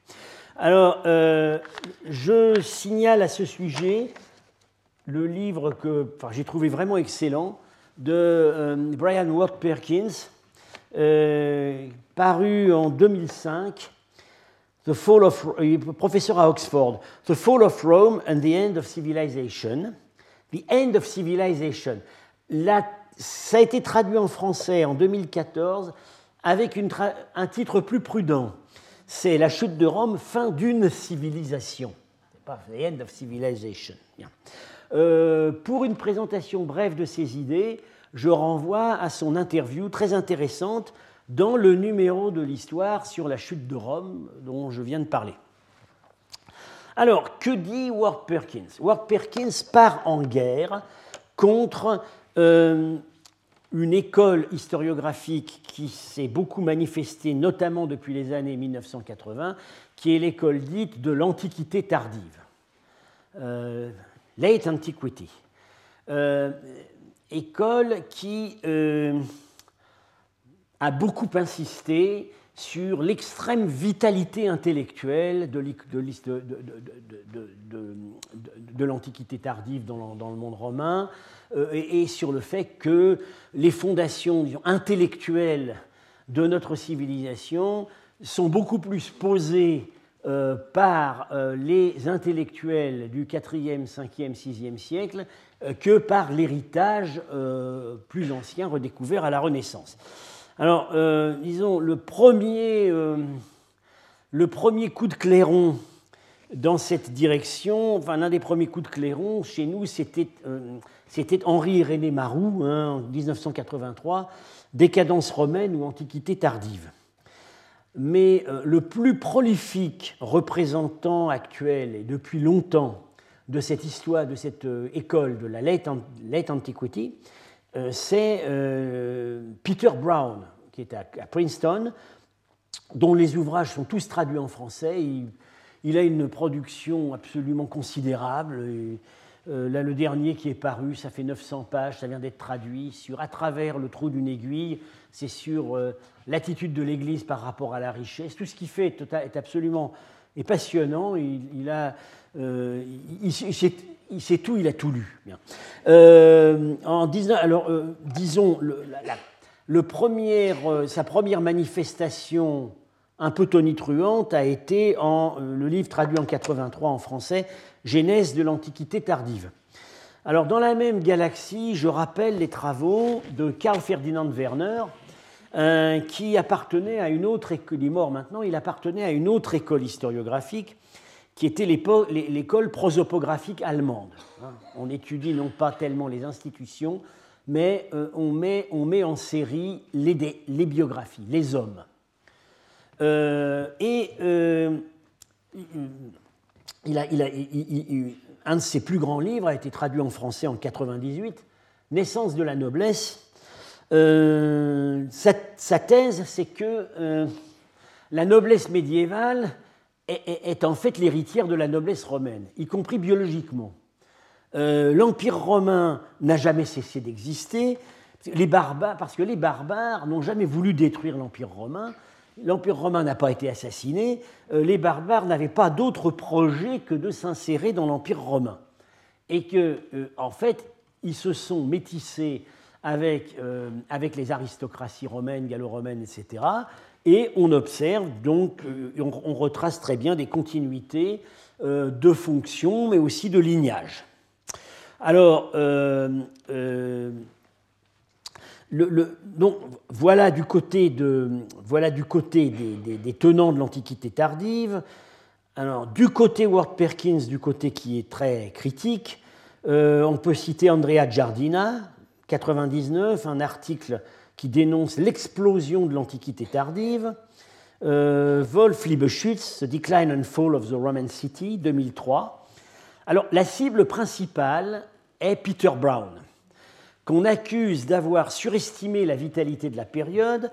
B: Alors, je signale à ce sujet le livre que j'ai trouvé vraiment excellent de euh, Brian Ward Perkins, euh, paru en 2005, The Fall of, professeur à Oxford, The Fall of Rome and the End of Civilization. The End of Civilization. ça a été traduit en français en 2014 avec un titre plus prudent. C'est La chute de Rome, fin d'une civilisation. The End of Civilization. Euh, pour une présentation brève de ses idées, je renvoie à son interview très intéressante dans le numéro de l'histoire sur la chute de Rome dont je viens de parler. Alors, que dit Ward Perkins? Ward Perkins part en guerre contre euh, une école historiographique qui s'est beaucoup manifestée, notamment depuis les années 1980, qui est l'école dite de l'Antiquité tardive. Euh, Late Antiquity. Euh, école qui euh, a beaucoup insisté sur l'extrême vitalité intellectuelle de, l'Antiquité tardive dans, le monde romain euh, et, sur le fait que les fondations intellectuelles de notre civilisation sont beaucoup plus posées euh, par euh, les intellectuels du 4e, 5e, 6e siècle euh, que par l'héritage plus ancien redécouvert à la Renaissance. Alors, disons, le premier, coup de clairon dans cette direction, enfin l'un des premiers coups de clairon chez nous, c'était Henri René Marou hein, en 1983, Décadence romaine ou Antiquité tardive mais euh, le plus prolifique représentant actuel et depuis longtemps de cette histoire, de cette euh, école de la late, antiquity, euh, c'est Peter Brown, qui est à, Princeton, dont les ouvrages sont tous traduits en français. Il, a une production absolument considérable. Là, le dernier qui est paru, ça fait 900 pages, ça vient d'être traduit sur À travers le trou d'une aiguille. C'est sur l'attitude de l'Église par rapport à la richesse. Tout ce qu'il fait est absolument est passionnant. Il, a, euh, sait, tout, il a tout lu. Bien. Euh, en alors, euh, disons, le, premier, sa première manifestation un peu tonitruante a été en le livre traduit en 83 en français, Genèse de l'Antiquité tardive. Alors, dans la même galaxie, je rappelle les travaux de Karl Ferdinand Werner, euh, qui appartenait à une autre école, il est mort maintenant, il appartenait à une autre école historiographique qui était l'école prosopographique allemande. Hein, on étudie non pas tellement les institutions, mais euh, on, met, on, met, en série les, les biographies, les hommes. Euh, et il a, un de ses plus grands livres a été traduit en français en 98, Naissance de la noblesse, euh, sa, thèse, c'est que euh, la noblesse médiévale est, en fait l'héritière de la noblesse romaine, y compris biologiquement. Euh, L'Empire romain n'a jamais cessé d'exister, les barbares, parce que les barbares n'ont jamais voulu détruire l'Empire romain, l'Empire romain n'a pas été assassiné, les barbares n'avaient pas d'autre projet que de s'insérer dans l'Empire romain. Et que, en fait, ils se sont métissés avec, avec les aristocraties romaines, gallo-romaines, etc. Et on observe donc, on, retrace très bien des continuités de fonctions, mais aussi de lignage. Alors, donc, voilà du côté, des, tenants de l'Antiquité tardive. Alors, du côté Ward Perkins, du côté qui est très critique, euh, on peut citer Andrea Giardina, 99, un article qui dénonce l'explosion de l'Antiquité tardive. Euh, Wolf Liebeschütz, The Decline and Fall of the Roman City, 2003. Alors, la cible principale est Peter Brown qu'on accuse d'avoir surestimé la vitalité de la période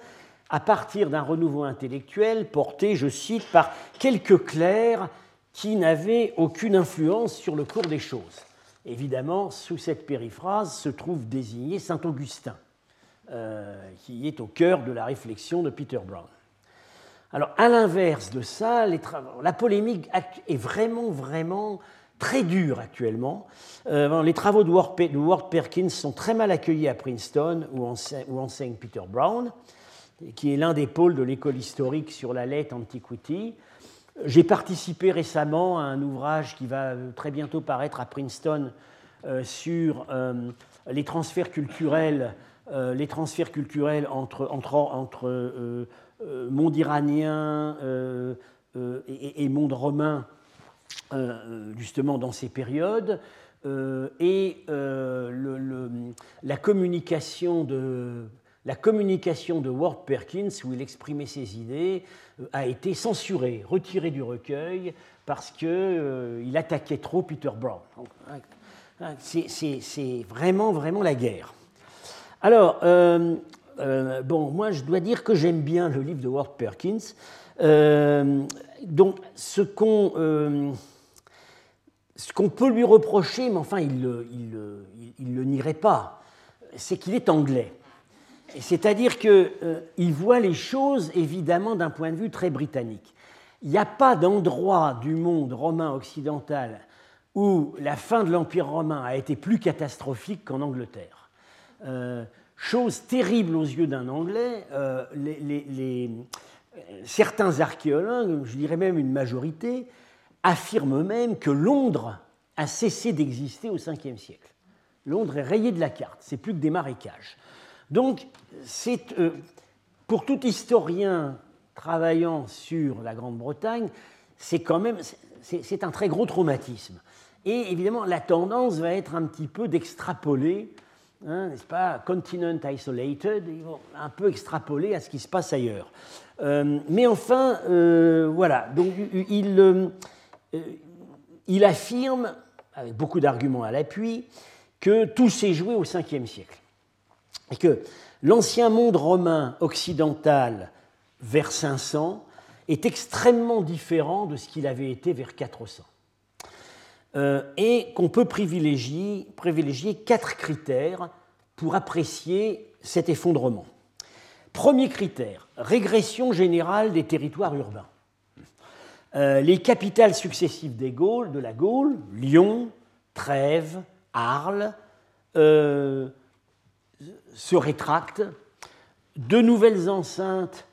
B: à partir d'un renouveau intellectuel porté, je cite, par quelques clercs qui n'avaient aucune influence sur le cours des choses. Évidemment, sous cette périphrase se trouve désigné Saint Augustin, euh, qui est au cœur de la réflexion de Peter Brown. Alors, à l'inverse de ça, la polémique est vraiment, vraiment très dur actuellement. Euh, les travaux de Ward, Perkins sont très mal accueillis à Princeton, où enseigne, Peter Brown, qui est l'un des pôles de l'école historique sur la Late Antiquity. J'ai participé récemment à un ouvrage qui va très bientôt paraître à Princeton euh, sur euh, les transferts culturels, les transferts culturels entre, monde iranien et, monde romain euh, justement dans ces périodes. Euh, et euh, la, communication de, la communication de Ward Perkins, où il exprimait ses idées, a été censurée, retirée du recueil, parce qu'il attaquait trop Peter Brown. C'est vraiment, vraiment la guerre. Alors, bon, moi, je dois dire que j'aime bien le livre de Ward Perkins. Donc, ce qu'on ce qu'on peut lui reprocher, mais enfin il ne le, nierait pas, c'est qu'il est anglais. C'est-à-dire qu'il euh, voit les choses évidemment d'un point de vue très britannique. Il n'y a pas d'endroit du monde romain occidental où la fin de l'Empire romain a été plus catastrophique qu'en Angleterre. Euh, chose terrible aux yeux d'un Anglais, euh, certains archéologues, je dirais même une majorité, affirme même que Londres a cessé d'exister au 5e siècle. Londres est rayé de la carte, c'est plus que des marécages. Donc, euh, pour tout historien travaillant sur la Grande-Bretagne, c'est quand même c'est un très gros traumatisme. Et évidemment, la tendance va être un petit peu d'extrapoler, hein, n'est-ce pas, continent isolated, un peu extrapoler à ce qui se passe ailleurs. Euh, mais enfin, euh, voilà, donc il, euh, il affirme, avec beaucoup d'arguments à l'appui, que tout s'est joué au 5e siècle. Et que l'ancien monde romain occidental vers 500 est extrêmement différent de ce qu'il avait été vers 400. Euh, et qu'on peut privilégier quatre critères pour apprécier cet effondrement. Premier critère, régression générale des territoires urbains. Euh, les capitales successives des Gaules, de la Gaule, Lyon, Trèves, Arles, euh, se rétractent. De nouvelles enceintes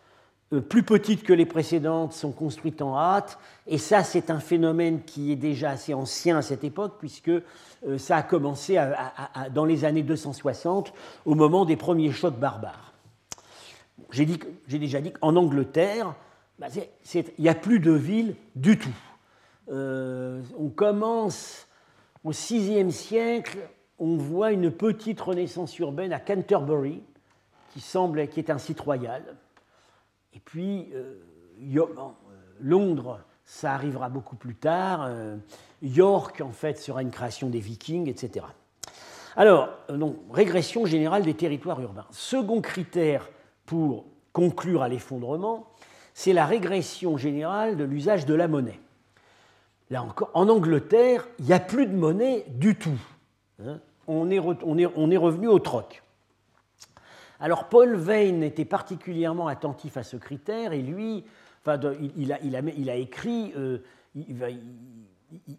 B: euh, plus petites que les précédentes sont construites en hâte, et ça c'est un phénomène qui est déjà assez ancien à cette époque, puisque ça a commencé dans les années 260, au moment des premiers chocs barbares. J'ai déjà dit qu'en Angleterre, bah, il n'y a plus de ville du tout. Euh, on commence au VIe siècle, on voit une petite renaissance urbaine à Canterbury, qui semble qui est un site royal. Et puis, euh, euh, Londres, ça arrivera beaucoup plus tard. York, en fait, sera une création des Vikings, etc. Alors, donc, régression générale des territoires urbains. Second critère pour conclure à l'effondrement, c'est la régression générale de l'usage de la monnaie. Là encore, en Angleterre, il n'y a plus de monnaie du tout. Hein. on, est, revenu au troc. Alors Paul Veyne était particulièrement attentif à ce critère et lui, il, a, écrit, euh,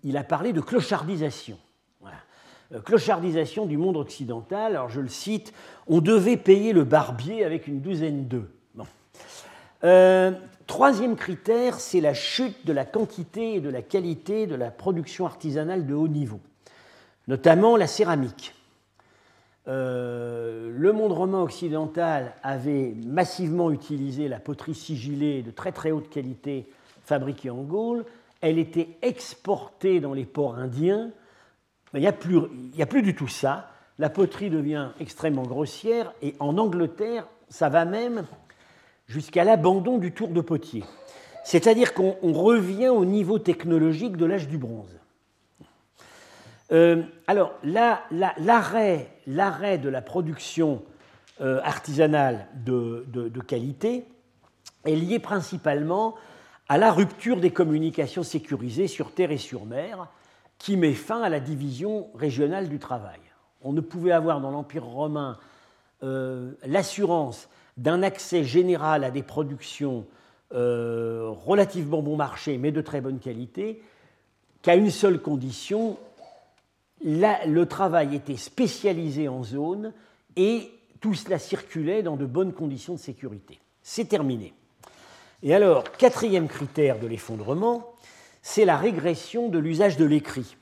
B: il, a parlé de clochardisation. Euh, clochardisation du monde occidental. Alors je le cite, on devait payer le barbier avec une douzaine d'œufs. Euh, troisième critère, c'est la chute de la quantité et de la qualité de la production artisanale de haut niveau, notamment la céramique. Euh, le monde romain occidental avait massivement utilisé la poterie sigillée de très très haute qualité fabriquée en Gaule. Elle était exportée dans les ports indiens. Mais il n'y a, plus, a plus du tout ça. La poterie devient extrêmement grossière et en Angleterre, ça va même jusqu'à l'abandon du tour de potier. C'est-à-dire qu'on revient au niveau technologique de l'âge du bronze. Euh, alors, l'arrêt de la production euh, artisanale de, qualité est lié principalement à la rupture des communications sécurisées sur terre et sur mer, qui met fin à la division régionale du travail. On ne pouvait avoir dans l'Empire romain euh, l'assurance d'un accès général à des productions relativement bon marché, mais de très bonne qualité, qu'à une seule condition, le travail était spécialisé en zone et tout cela circulait dans de bonnes conditions de sécurité. C'est terminé. Et alors, quatrième critère de l'effondrement, c'est la régression de l'usage de l'écrit,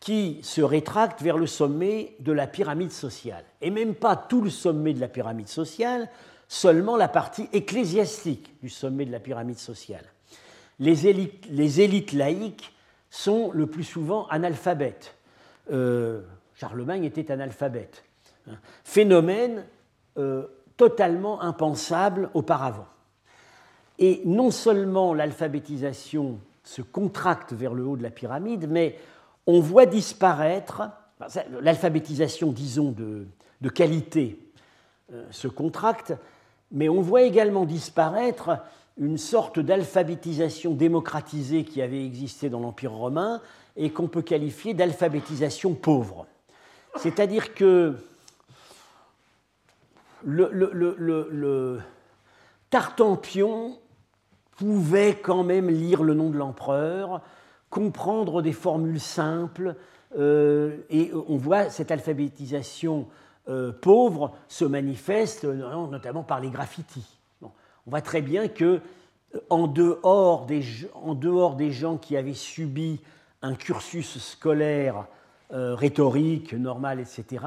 B: qui se rétracte vers le sommet de la pyramide sociale. Et même pas tout le sommet de la pyramide sociale, seulement la partie ecclésiastique du sommet de la pyramide sociale. Les élites, laïques sont le plus souvent analphabètes euh, Charlemagne était analphabète. Hein. Phénomène euh, totalement impensable auparavant. Et non seulement l'alphabétisation se contracte vers le haut de la pyramide, mais on voit disparaître, l'alphabétisation, disons, de, qualité euh, se contracte, mais on voit également disparaître une sorte d'alphabétisation démocratisée qui avait existé dans l'Empire romain et qu'on peut qualifier d'alphabétisation pauvre. C'est-à-dire que le, Tartampion pouvait quand même lire le nom de l'empereur, comprendre des formules simples, euh, et on voit cette alphabétisation euh, pauvre se manifeste notamment par les graffitis. on voit très bien que en dehors, des, en dehors des gens qui avaient subi un cursus scolaire euh, rhétorique, normal, etc.,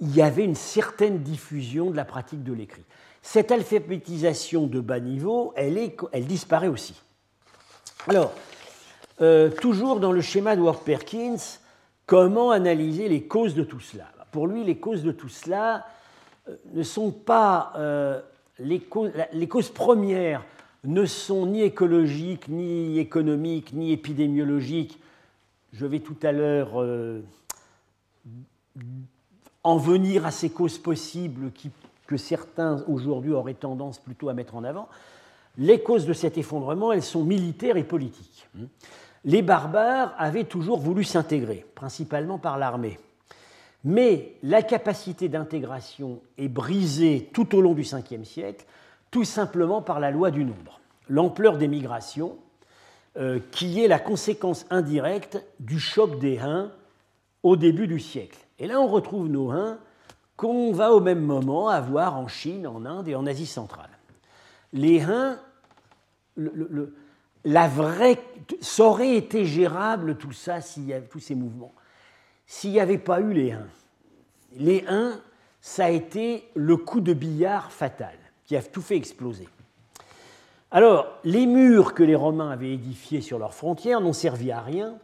B: il y avait une certaine diffusion de la pratique de l'écrit. Cette alphabétisation de bas niveau, elle, disparaît aussi. Alors, euh, toujours dans le schéma de Ward Perkins, comment analyser les causes de tout cela? Pour lui, les causes de tout cela euh, ne sont pas les causes, les causes premières ne sont ni écologiques, ni économiques, ni épidémiologiques. Je vais tout à l'heure euh, en venir à ces causes possibles que certains aujourd'hui auraient tendance plutôt à mettre en avant. Les causes de cet effondrement, elles sont militaires et politiques. Les barbares avaient toujours voulu s'intégrer, principalement par l'armée. Mais la capacité d'intégration est brisée tout au long du Ve siècle tout simplement par la loi du nombre. L'ampleur des migrations, euh, qui est la conséquence indirecte du choc des Huns au début du siècle. Et là, on retrouve nos Huns qu'on va au même moment avoir en Chine, en Inde et en Asie centrale. Les Huns, la vraie, ça aurait été gérable tout ça, y avait, tous ces mouvements, s'il n'y avait pas eu les Huns. Les Huns, ça a été le coup de billard fatal qui a tout fait exploser. Alors, les murs que les Romains avaient édifiés sur leurs frontières n'ont servi à rien,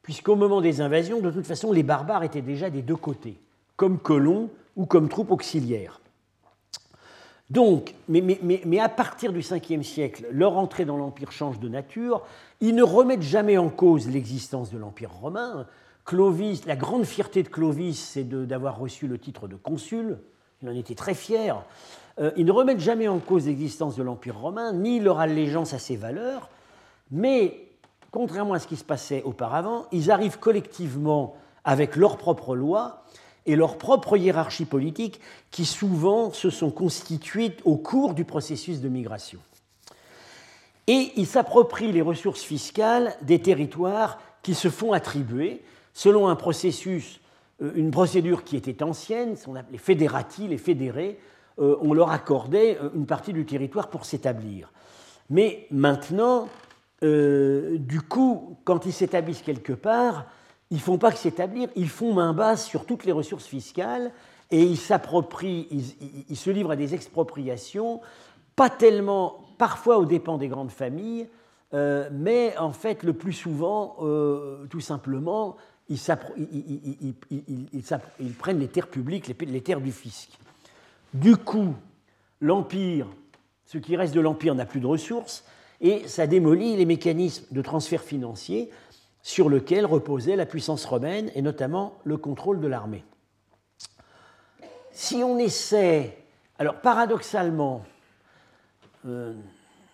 B: puisqu'au moment des invasions, de toute façon, les barbares étaient déjà des deux côtés, comme colons ou comme troupes auxiliaires. Donc, mais, mais, à partir du 5e siècle, leur entrée dans l'Empire change de nature. Ils ne remettent jamais en cause l'existence de l'Empire romain. Clovis, la grande fierté de Clovis, c'est d'avoir reçu le titre de consul. Il en était très fier. Euh, ils ne remettent jamais en cause l'existence de l'Empire romain, ni leur allégeance à ses valeurs, mais contrairement à ce qui se passait auparavant, ils arrivent collectivement avec leurs propres lois et leur propre hiérarchie politique qui souvent se sont constituées au cours du processus de migration. Et ils s'approprient les ressources fiscales des territoires qui se font attribuer selon un processus, euh, une procédure qui était ancienne, les fédérati, les fédérés, euh, on leur accordait euh, une partie du territoire pour s'établir. Mais maintenant, du coup, quand ils s'établissent quelque part, ils ne font pas que s'établir, ils font main basse sur toutes les ressources fiscales et ils s'approprient, ils, se livrent à des expropriations, pas tellement, parfois aux dépens des grandes familles, euh, mais en fait, le plus souvent, euh, tout simplement, ils, prennent les terres publiques, les, terres du fisc. Du coup, l'Empire, ce qui reste de l'Empire n'a plus de ressources, et ça démolit les mécanismes de transfert financier sur lequel reposait la puissance romaine et notamment le contrôle de l'armée. Si on essaie, alors paradoxalement, euh,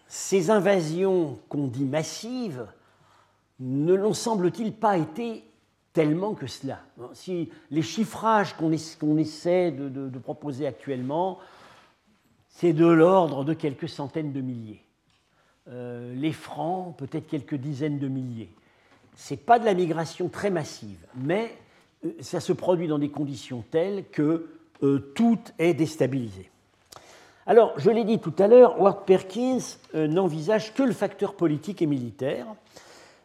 B: ces invasions qu'on dit massives ne l'ont semble-t-il pas été tellement que cela. Si les chiffrages qu'on essaie de, proposer actuellement, c'est de l'ordre de quelques centaines de milliers. Euh, les francs, peut-être quelques dizaines de milliers n'est pas de la migration très massive, mais euh, ça se produit dans des conditions telles que euh, tout est déstabilisé. Alors, je l'ai dit tout à l'heure, Ward Perkins euh, n'envisage que le facteur politique et militaire.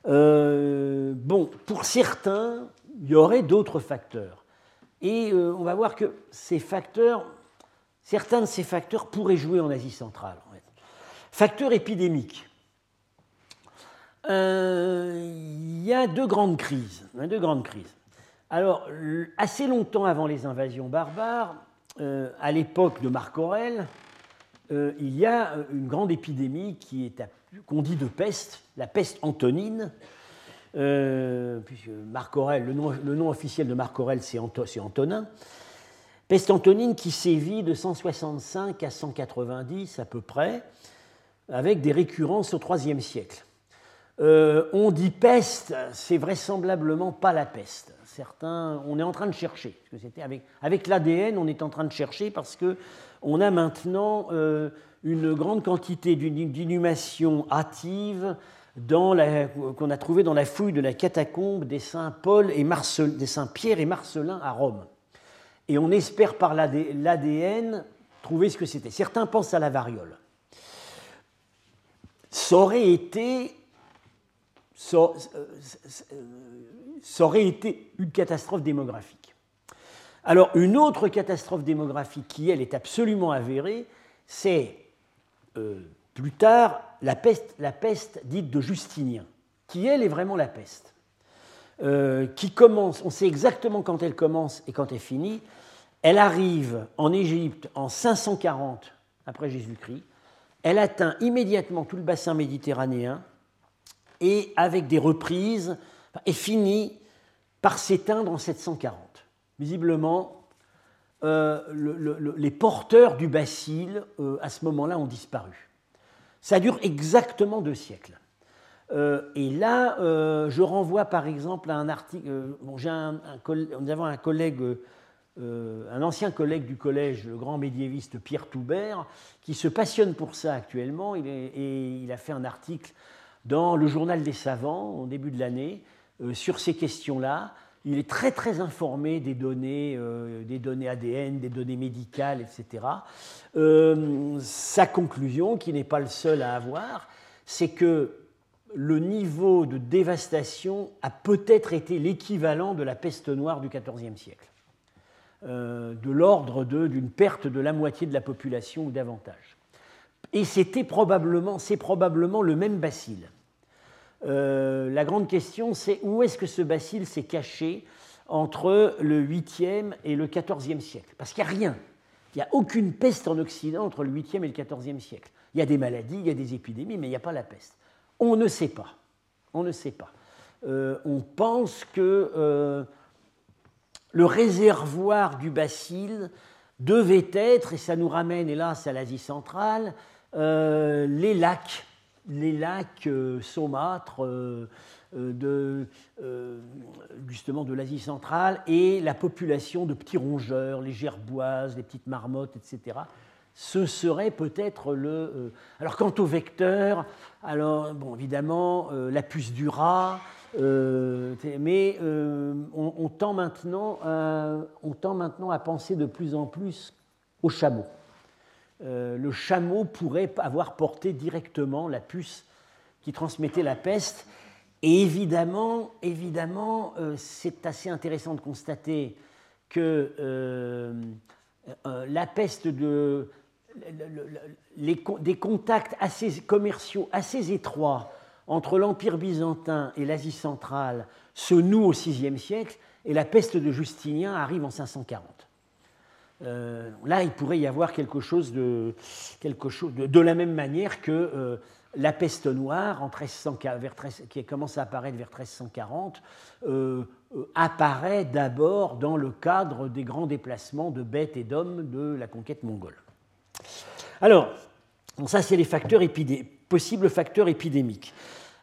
B: bon, pour certains, il y aurait d'autres facteurs. Et on va voir que certains de ces facteurs pourraient jouer en Asie centrale. Facteurs épidémiques. Euh, il y a deux grandes crises. Deux grandes crises. Alors, assez longtemps avant les invasions barbares, euh, à l'époque de Marc Aurèle, euh, il y a une grande épidémie qui est qu'on dit de peste, la peste antonine. Marc le nom, le nom, officiel de Marc Aurèle, c'est Antonin. Peste antonine qui sévit de 165 à 190 à peu près, avec des récurrences au IIIe siècle. Euh, on dit peste, c'est vraisemblablement pas la peste. Certains, on est en train de chercher. que c'était avec, l'ADN, on est en train de chercher parce que on a maintenant euh, une grande quantité d'inhumations hâtives qu'on a trouvé dans la fouille de la catacombe des saints Paul et des saints Pierre et Marcelin à Rome. Et on espère par l'ADN trouver ce que c'était. Certains pensent à la variole. Ça aurait été euh, ça, aurait été une catastrophe démographique. Alors, une autre catastrophe démographique qui, elle, est absolument avérée, c'est euh, plus tard la peste, la peste dite de Justinien, qui, elle, est vraiment la peste. Euh, qui commence, on sait exactement quand elle commence et quand elle finit. Elle arrive en Égypte en 540 après Jésus-Christ. Elle atteint immédiatement tout le bassin méditerranéen et avec des reprises, est fini par s'éteindre en 740. Visiblement, euh, les porteurs du bacille, euh, à ce moment-là, ont disparu. Ça dure exactement deux siècles. Euh, et là, je renvoie par exemple à un article. Bon, un, nous avons un collègue, un ancien collègue du collège, le grand médiéviste Pierre Toubert, qui se passionne pour ça actuellement. Et il a fait un article dans le journal des savants au début de l'année euh, sur ces questions-là. Il est très très informé des données, euh, des données ADN, des données médicales, etc. Euh, sa conclusion, qui n'est pas le seul à avoir, c'est que le niveau de dévastation a peut-être été l'équivalent de la peste noire du XIVe siècle, de l'ordre d'une perte de la moitié de la population ou davantage. Et c'était probablement, c'est probablement le même bacille. Euh, la grande question, c'est où est-ce que ce bacille s'est caché entre le 8e et le 14e siècle? Parce qu'il n'y a rien. Il n'y a aucune peste en Occident entre le 8e et le 14e siècle. Il y a des maladies, il y a des épidémies, mais il n'y a pas la peste. On ne sait pas. On ne sait pas. Euh, on pense que euh, le réservoir du bacille devait être, et ça nous ramène hélas à l'Asie centrale, les lacs les lacs euh, saumâtres euh, euh, de l'Asie centrale et la population de petits rongeurs, les gerboises, les petites marmottes, etc. Ce serait peut-être le. Euh, alors quant au vecteur, alors bon évidemment euh, la puce du rat, mais on, tend maintenant, on tend maintenant à penser de plus en plus au chameau. Le chameau pourrait avoir porté directement la puce qui transmettait la peste et évidemment, évidemment euh, c'est assez intéressant de constater que euh, euh, la peste de, des contacts assez commerciaux assez étroits entre l'Empire byzantin et l'Asie centrale se nouent au VIe siècle et la peste de Justinien arrive en 540. Là, il pourrait y avoir quelque chose de, la même manière que la peste noire, en qui commence à apparaître vers 1340, euh, euh, apparaît d'abord dans le cadre des grands déplacements de bêtes et d'hommes de la conquête mongole. Alors, ça c'est les facteurs possibles facteurs épidémiques.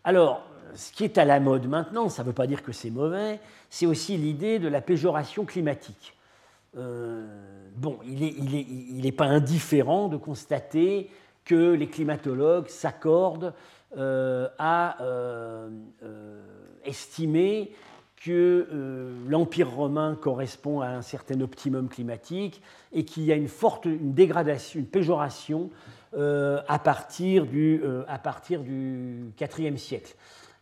B: Alors, ce qui est à la mode maintenant, ça ne veut pas dire que c'est mauvais, c'est aussi l'idée de la péjoration climatique. Euh, bon, il n'est pas indifférent de constater que les climatologues s'accordent euh, à euh, euh, estimer que l'Empire romain correspond à un certain optimum climatique et qu'il y a une forte une dégradation, une péjoration à, partir du, à partir du IVe siècle.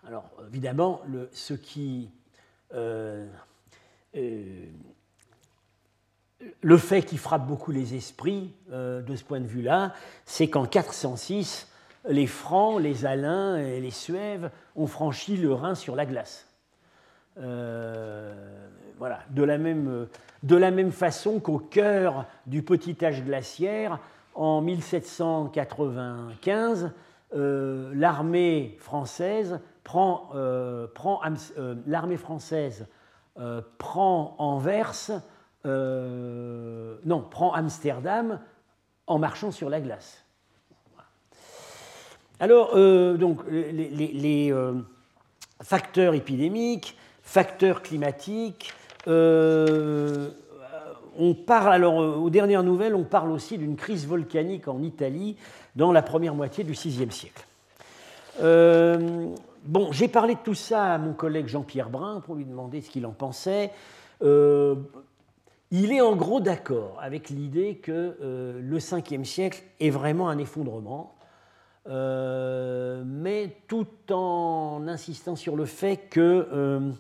B: Alors évidemment, ce qui le fait qui frappe beaucoup les esprits euh, de ce point de vue-là, c'est qu'en 406, les Francs, les Alains et les Suèves ont franchi le Rhin sur la glace. Euh, voilà, de la, même, façon qu'au cœur du petit âge glaciaire, en 1795, euh, l'armée française prend, prend l'armée française prend Anvers euh, non, prend Amsterdam en marchant sur la glace. Alors, euh, donc, les, euh, facteurs épidémiques, facteurs climatiques, on parle, alors, aux dernières nouvelles, on parle aussi d'une crise volcanique en Italie dans la première moitié du VIe siècle. bon, j'ai parlé de tout ça à mon collègue Jean-Pierre Brun pour lui demander ce qu'il en pensait. Il est en gros d'accord avec l'idée que euh, le 5e siècle est vraiment un effondrement, euh, mais tout en insistant sur le fait que euh,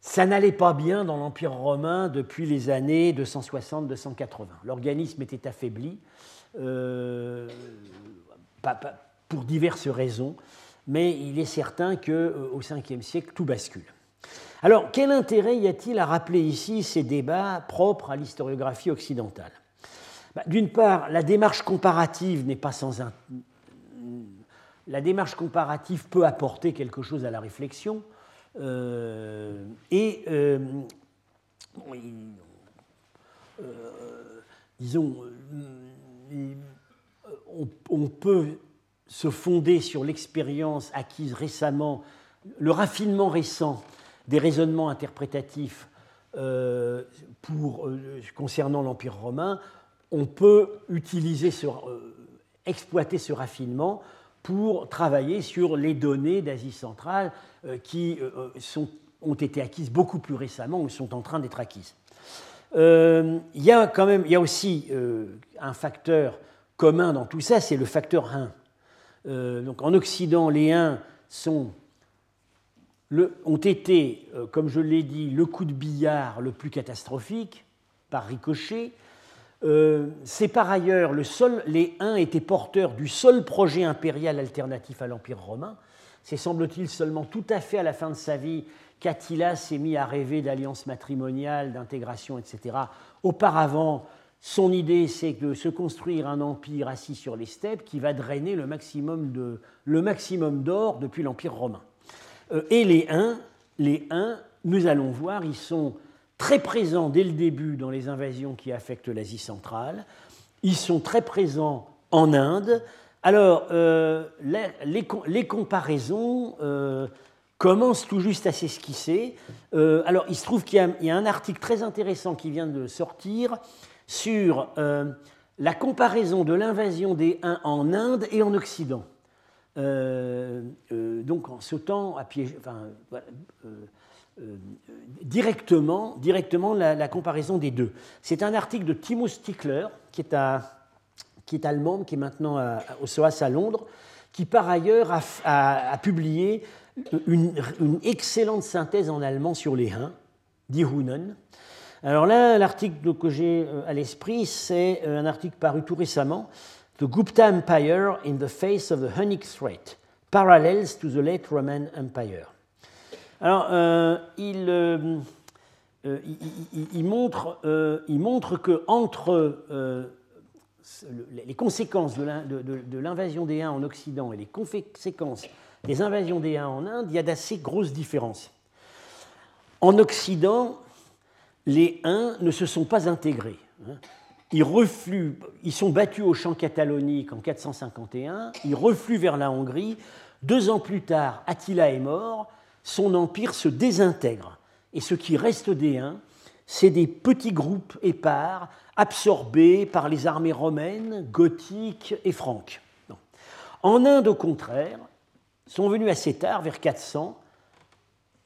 B: ça n'allait pas bien dans l'Empire romain depuis les années 260-280. L'organisme était affaibli pour diverses raisons, mais il est certain qu'au 5e siècle, tout bascule. Alors, quel intérêt y a-t-il à rappeler ici ces débats propres à l'historiographie occidentale? Bah, D'une part, la démarche comparative n'est pas sans un... La démarche comparative peut apporter quelque chose à la réflexion. Euh, et, euh, euh, disons, on, peut se fonder sur l'expérience acquise récemment, le raffinement récent des raisonnements interprétatifs euh, euh, concernant l'Empire romain, on peut utiliser euh, exploiter ce raffinement pour travailler sur les données d'Asie centrale qui ont été acquises beaucoup plus récemment ou sont en train d'être acquises. il y a quand même, y a aussi un facteur commun dans tout ça, c'est le facteur 1. donc en Occident, les 1 sont ont été, euh, comme je l'ai dit, le coup de billard le plus catastrophique, par ricochet. Euh, c'est par ailleurs le seul, les Huns étaient porteurs du seul projet impérial alternatif à l'Empire romain. C'est semble-t-il seulement tout à fait à la fin de sa vie qu'Attila s'est mis à rêver d'alliances matrimoniales, d'intégration, etc. Auparavant, son idée, c'est de se construire un empire assis sur les steppes qui va drainer le maximum d'or depuis l'Empire romain. Euh, et les 1, les 1, nous allons voir, ils sont très présents dès le début dans les invasions qui affectent l'Asie centrale. Ils sont très présents en Inde. Alors, euh, les, comparaisons euh, commencent tout juste à s'esquisser. alors, il se trouve qu'il y, a un article très intéressant qui vient de sortir sur la comparaison de l'invasion des Huns en Inde et en Occident. Donc en sautant enfin, directement, directement la, comparaison des deux. C'est un article de Timo Stickler, qui est, à, qui est allemand, qui est maintenant au SOAS à Londres, qui par ailleurs a, publié une, excellente synthèse en allemand sur les Huns, Die Hunnen. Alors là, l'article que j'ai euh, à l'esprit, c'est euh, un article paru tout récemment, The Gupta Empire in the Face of the Hunnic Threat, Parallels to the Late Roman Empire. Alors, euh, il, il, montre, il montre que entre les conséquences de l'invasion des Huns en Occident et les conséquences des invasions des Huns en Inde, il y a d'assez grosses différences. En Occident, les Huns ne se sont pas intégrés. Hein. Ils, refluent, ils sont battus au champ catalonique en 451, ils refluent vers la Hongrie. Deux ans plus tard, Attila est mort, son empire se désintègre. Et ce qui reste des Huns, c'est des petits groupes épars absorbés par les armées romaines, gothiques et franques. En Inde, au contraire, sont venus assez tard, vers 400.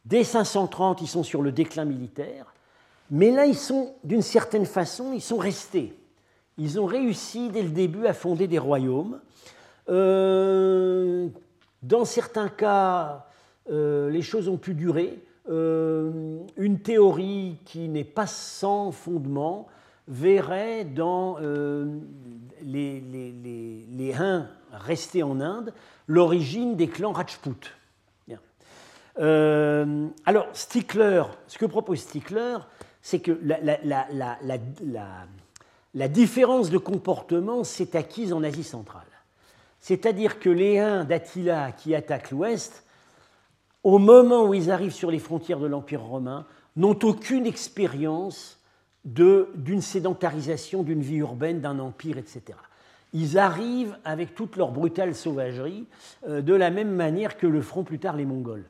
B: Dès 530, ils sont sur le déclin militaire. Mais là, ils sont, d'une certaine façon, ils sont restés. Ils ont réussi dès le début à fonder des royaumes. Euh, dans certains cas, euh, les choses ont pu durer. Euh, une théorie qui n'est pas sans fondement verrait dans les, Huns restés en Inde l'origine des clans Rajput. Alors, Stickler, ce que propose Stickler, c'est que la, différence de comportement s'est acquise en Asie centrale. C'est-à-dire que les Huns d'Attila qui attaquent l'Ouest au moment où ils arrivent sur les frontières de l'Empire romain, n'ont aucune expérience d'une sédentarisation d'une vie urbaine, d'un empire, etc. Ils arrivent avec toute leur brutale sauvagerie, euh, de la même manière que le feront plus tard les Mongols.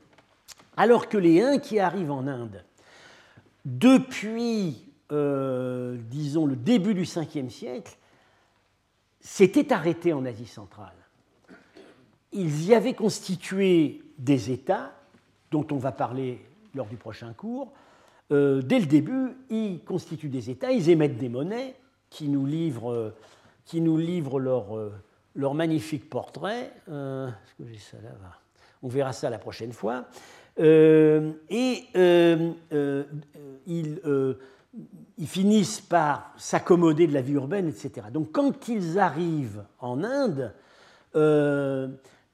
B: Alors que les Huns qui arrivent en Inde, depuis, euh, disons, le début du 5e siècle, s'étaient arrêtés en Asie centrale. Ils y avaient constitué des États dont on va parler lors du prochain cours, euh, dès le début, ils constituent des États, ils émettent des monnaies qui nous livrent, qui nous livrent leur, euh, leur magnifique portrait. Est-ce que j'ai ça là? On verra ça la prochaine fois. Et ils, ils, finissent par s'accommoder de la vie urbaine, etc. Donc quand ils arrivent en Inde,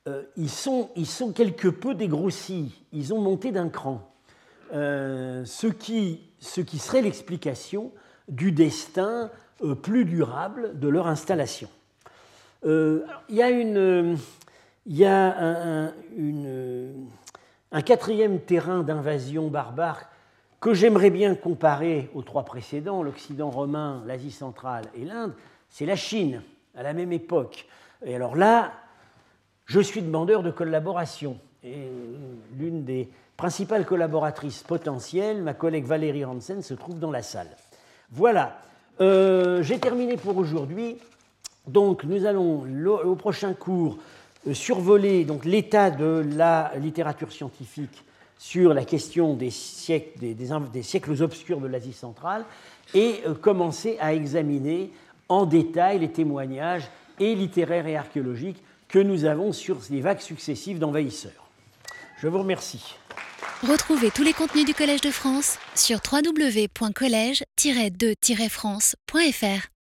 B: euh, ils, sont, ils sont quelque peu dégrossis, ils ont monté d'un cran. Euh, ce, qui, ce qui serait l'explication du destin euh, plus durable de leur installation. il y a, une, y a un, un quatrième terrain d'invasion barbare que j'aimerais bien comparer aux trois précédents, l'Occident romain, l'Asie centrale et l'Inde, c'est la Chine, à la même époque. Et alors là, je suis demandeur de collaboration. Et l'une des principales collaboratrices potentielles, ma collègue Valérie Hansen, se trouve dans la salle. Voilà, euh, j'ai terminé pour aujourd'hui. Donc nous allons au prochain cours survoler l'état de la littérature scientifique sur la question des siècles, des, siècles obscurs de l'Asie centrale et euh, commencer à examiner en détail les témoignages et littéraires et archéologiques que nous avons sur les vagues successives d'envahisseurs. Je vous remercie.
A: Retrouvez tous les contenus du Collège de France sur www.colège-2-france.fr.